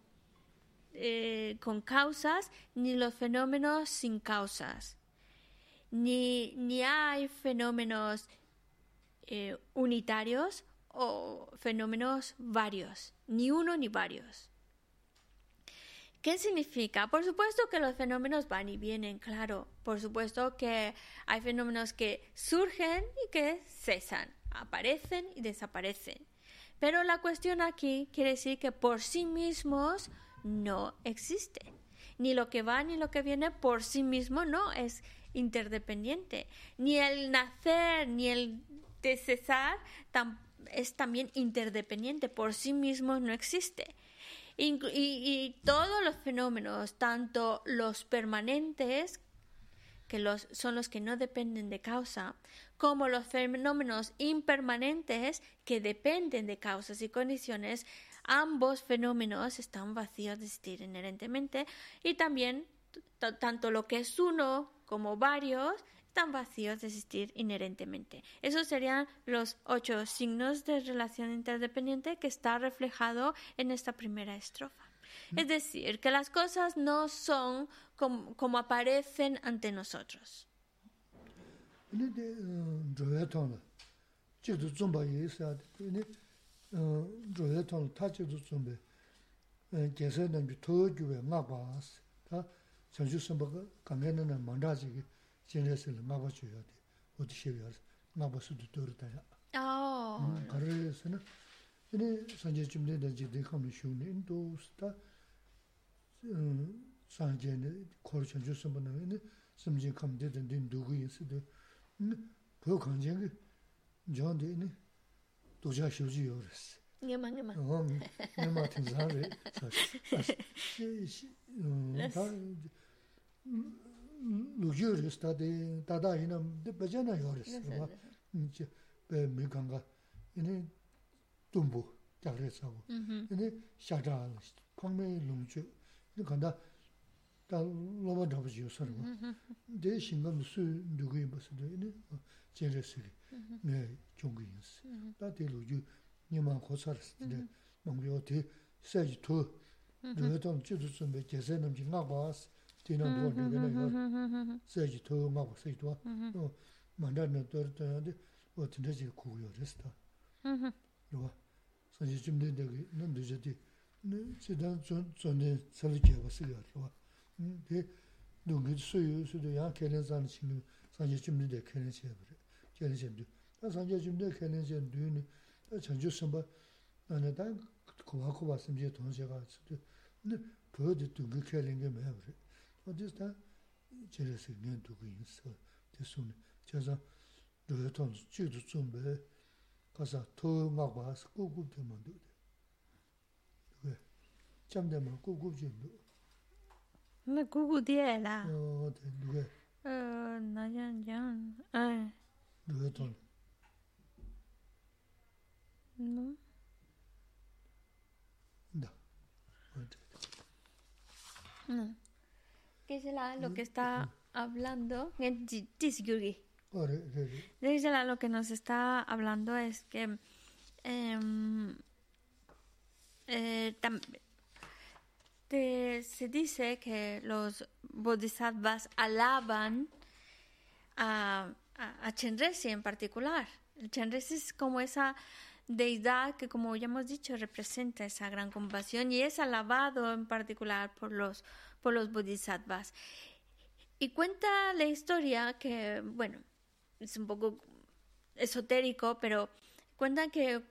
eh, con causas ni los fenómenos sin causas. Ni, ni hay fenómenos eh, unitarios o fenómenos varios, ni uno ni varios. ¿Qué significa? Por supuesto que los fenómenos van y vienen, claro. Por supuesto que hay fenómenos que surgen y que cesan, aparecen y desaparecen. Pero la cuestión aquí quiere decir que por sí mismos no existe. Ni lo que va ni lo que viene por sí mismo no es interdependiente. Ni el nacer ni el de cesar es también interdependiente. Por sí mismo no existe. Y, y todos los fenómenos, tanto los permanentes, que los, son los que no dependen de causa, como los fenómenos impermanentes que dependen de causas y condiciones, ambos fenómenos están vacíos de existir inherentemente y también tanto lo que es uno como varios están vacíos de existir inherentemente. Esos serían los ocho signos de relación interdependiente que está reflejado en esta primera estrofa. Es decir, que las cosas no son como, como aparecen ante nosotros. Ini de zhoya tongla, chigdu zumba yi sa, ini zhoya tongla ta chigdu zumba, gyasa nambi to gyuwa ngakwa as, ta chanshu samba kange nana manda chigi jenre sila ngakwa chuya di, odi shewe as, ngakwa sudu doro taya. Oh, Karare sana, ini sanje chumde da jigde kamli shungni, ini do sta, sanje ni kor chanshu samba na, ini samje kamde dan din dugu yi sida, ini pyo kanjen ki, jande ini doja shuji yores. ngema, ngema. 어, 내가 등산을 다 루지어를 스타데 다다이나 베잖아 요레스 봐 이제 배 미간가 이네 tumbu 자그래서 이네 샤자 광매 롱주 이 간다 다 로마 잡지 요서는 내 신경 수 누구이 벌써도 이네 제 lukyo riz, tade, tada ina, de bachana yo riz, rwa, nche, pe mi kanga, ina tumbu, kyakre tsago, ina shakta, kongme lungcho, ina kanda, ta loma dhabaji yo sarwa, de shinga musu ndugu inba sada, ina chenre siri, me chongi insi, ta te lukyo nima khosar sada, mangyo te saji to, dhruya tong chidu tsumbe, jese namji ngakwa asi, tīnāṁ tuwa tuwa kēnā yuwa sāyī tuwa māpa sāyī tuwa māndā nā tuwa rā tuwa nā wā tīndā chī kūgu yuwa rā sā yuwa sāyī chimdī ndā kī nā ndā chā tī chī tā tsōndī tsāli kia wā sā yuwa yuwa tī dōngi sū yu sū tu yā kēnā sāni chī nā sāyī chimdī ndā kēnā chī yuwa rā kēnā chī yuwa tā sāyī chimdī ndā kēnā chī yuwa tā chāngchū sāmbā nā nā tā kubhā kubhā sāmbī yā tōng chī kā chī tu nā pōyō tī dōngi kēnā ngā mā yuwa rā 렇게 하는 게 뭐야 그래 어디서 다 제레스 그냥 두고 있어 됐으면 제가 너희들 지도 좀 배. 가서 더막 와서 꾸꾸 되면 돼. 왜? 잠되면 꾸꾸 좀. Me cucudiela. 어, 누가 Eh, no, ya, ya. Eh, 너희들 no. 나. 어때? No. lo que está hablando, lo que nos está hablando es que em, eh, se dice que los bodhisattvas alaban a, a, Chenresi en particular. Chenresi es como esa deidad que, como ya hemos dicho, representa esa gran compasión y es alabado en particular por los por los bodhisattvas. Y cuenta la historia que, bueno, es un poco esotérico, pero cuentan que,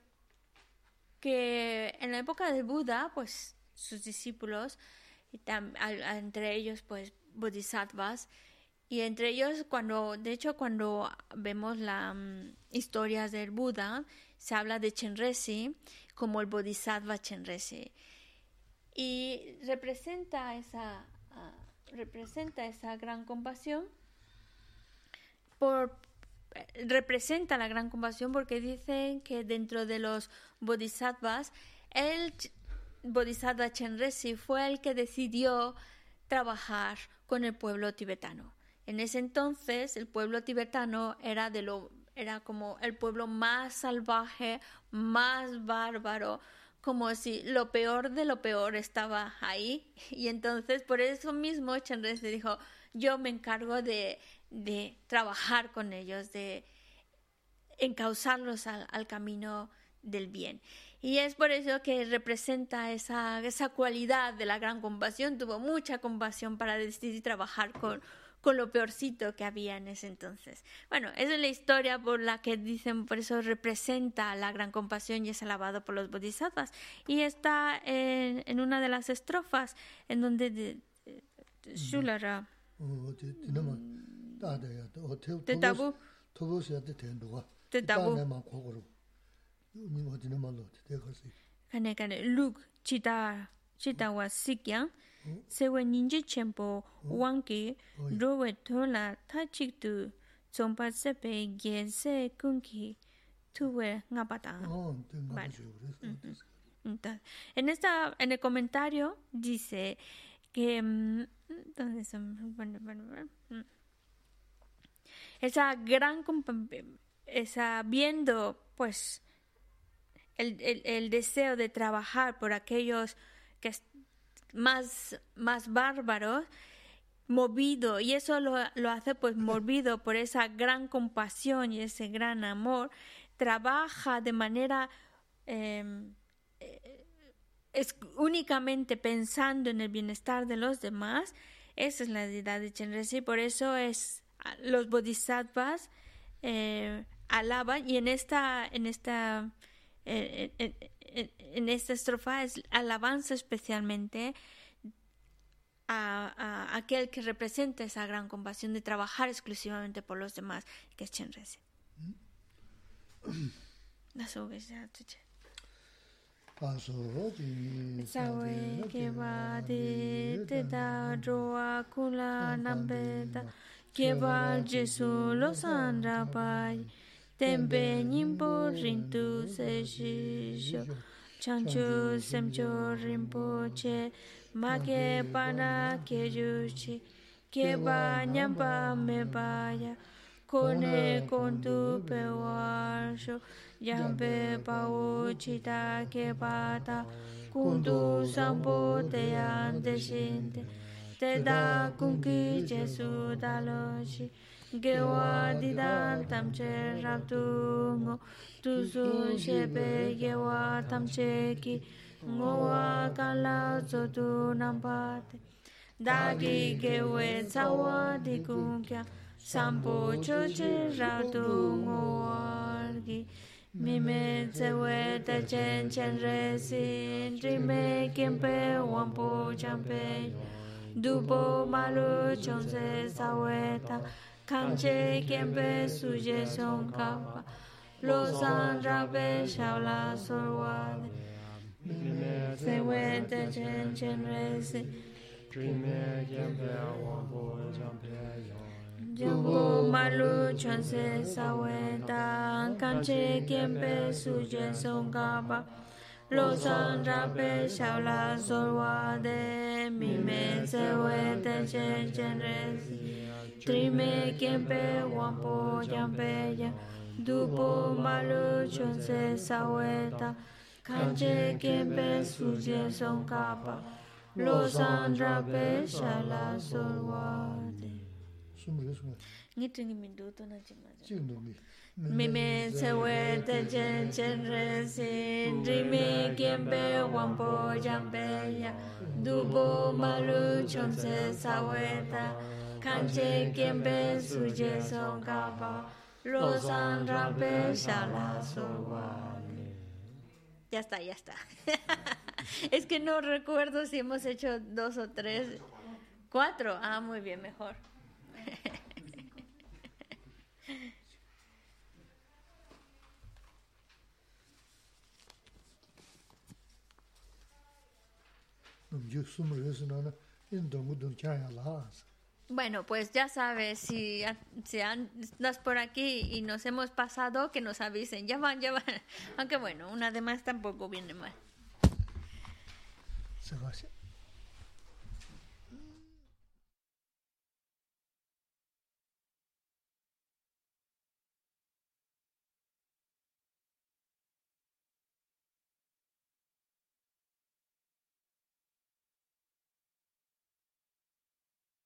que en la época de Buda, pues sus discípulos, y entre ellos, pues bodhisattvas, y entre ellos, cuando, de hecho, cuando vemos las historias del Buda, se habla de Chenresi como el bodhisattva Chenresi. Y representa esa, ah, representa esa gran compasión por eh, representa la gran compasión porque dicen que dentro de los bodhisattvas el bodhisattva Chenresi fue el que decidió trabajar con el pueblo tibetano. En ese entonces el pueblo tibetano era de lo era como el pueblo más salvaje, más bárbaro, como si lo peor de lo peor estaba ahí. Y entonces por eso mismo Chenresi dijo, yo me encargo de, de trabajar con ellos, de encauzarlos al, al camino del bien. Y es por eso que representa esa, esa cualidad de la gran compasión. Tuvo mucha compasión para decidir trabajar con, con lo peorcito que había en ese entonces. Bueno, esa es la historia por la que dicen, por eso representa la gran compasión y es alabado por los bodhisattvas. Y está en, una de las estrofas en donde de, Shulara. Te tabú. Sewe ninji chenpo wangi rowe tola tachik tu zompa sepe gen se kunki tuwe ngapata. En, esta, en el comentario dice que... Mm, ¿Dónde son? Mm. Esa gran... Esa viendo pues el, el, el deseo de trabajar por aquellos que están más más bárbaros movido y eso lo, lo hace pues movido por esa gran compasión y ese gran amor trabaja de manera em, es únicamente pensando en el bienestar de los demás, esa es la deidad de Chenrezig, por eso es los bodhisattvas eh, alaban y en esta en esta eh, en, en, esta estrofa es alabanza especialmente a, aquel que representa esa gran compasión de trabajar exclusivamente por los demás, que es Chenrese. De te. tembenim borin tu se shisho chanchu semcho rinpoche make pana ke yuchi ke ba nyamba me baya kone con tu pewarsho yambe pao chita ke bata kundu sambo te ande shinte te da kunki jesu daloshi gewa didan tamche rabdu ngo tuzu shebe gewa tamche ki. Ngowa kala zotu nampate. Dagi gewe tsawa dikunkya sampo choche rabdu ngowa gi mime tsewe ta chen chen re sin rime kempe wampo champe dupo malu chonse saweta. Kanche kempe suje son kapa, losan rabe shabla sorwade. Se wente chen chen resi, trime kempe wampo jampe yon. Jumbo malu chon se saweta, kanche kempe suje son kapa, losan rabe shabla sorwade. Mime se wente chen chen resi, Trime quien pe wampo yampeya, dupo malu chonse saweta, kanche quien pe suye son capa, los andrape shala solwade. Ngi tungi mi duto na chimaja. Chindungi. Mime sewe te chen chen resin, rime kiempe wampo yampeya, dupo malu chonse saweta, 看见根本世界上高吧，路上让被下拉手啊。Ya está, ya está. es que no recuerdo si hemos hecho dos o tres. Cuatro. Ah, muy bien, mejor. Bueno, pues ya sabes, si, si andas por aquí y nos hemos pasado, que nos avisen. Ya van, ya van. Aunque bueno, una de más tampoco viene mal.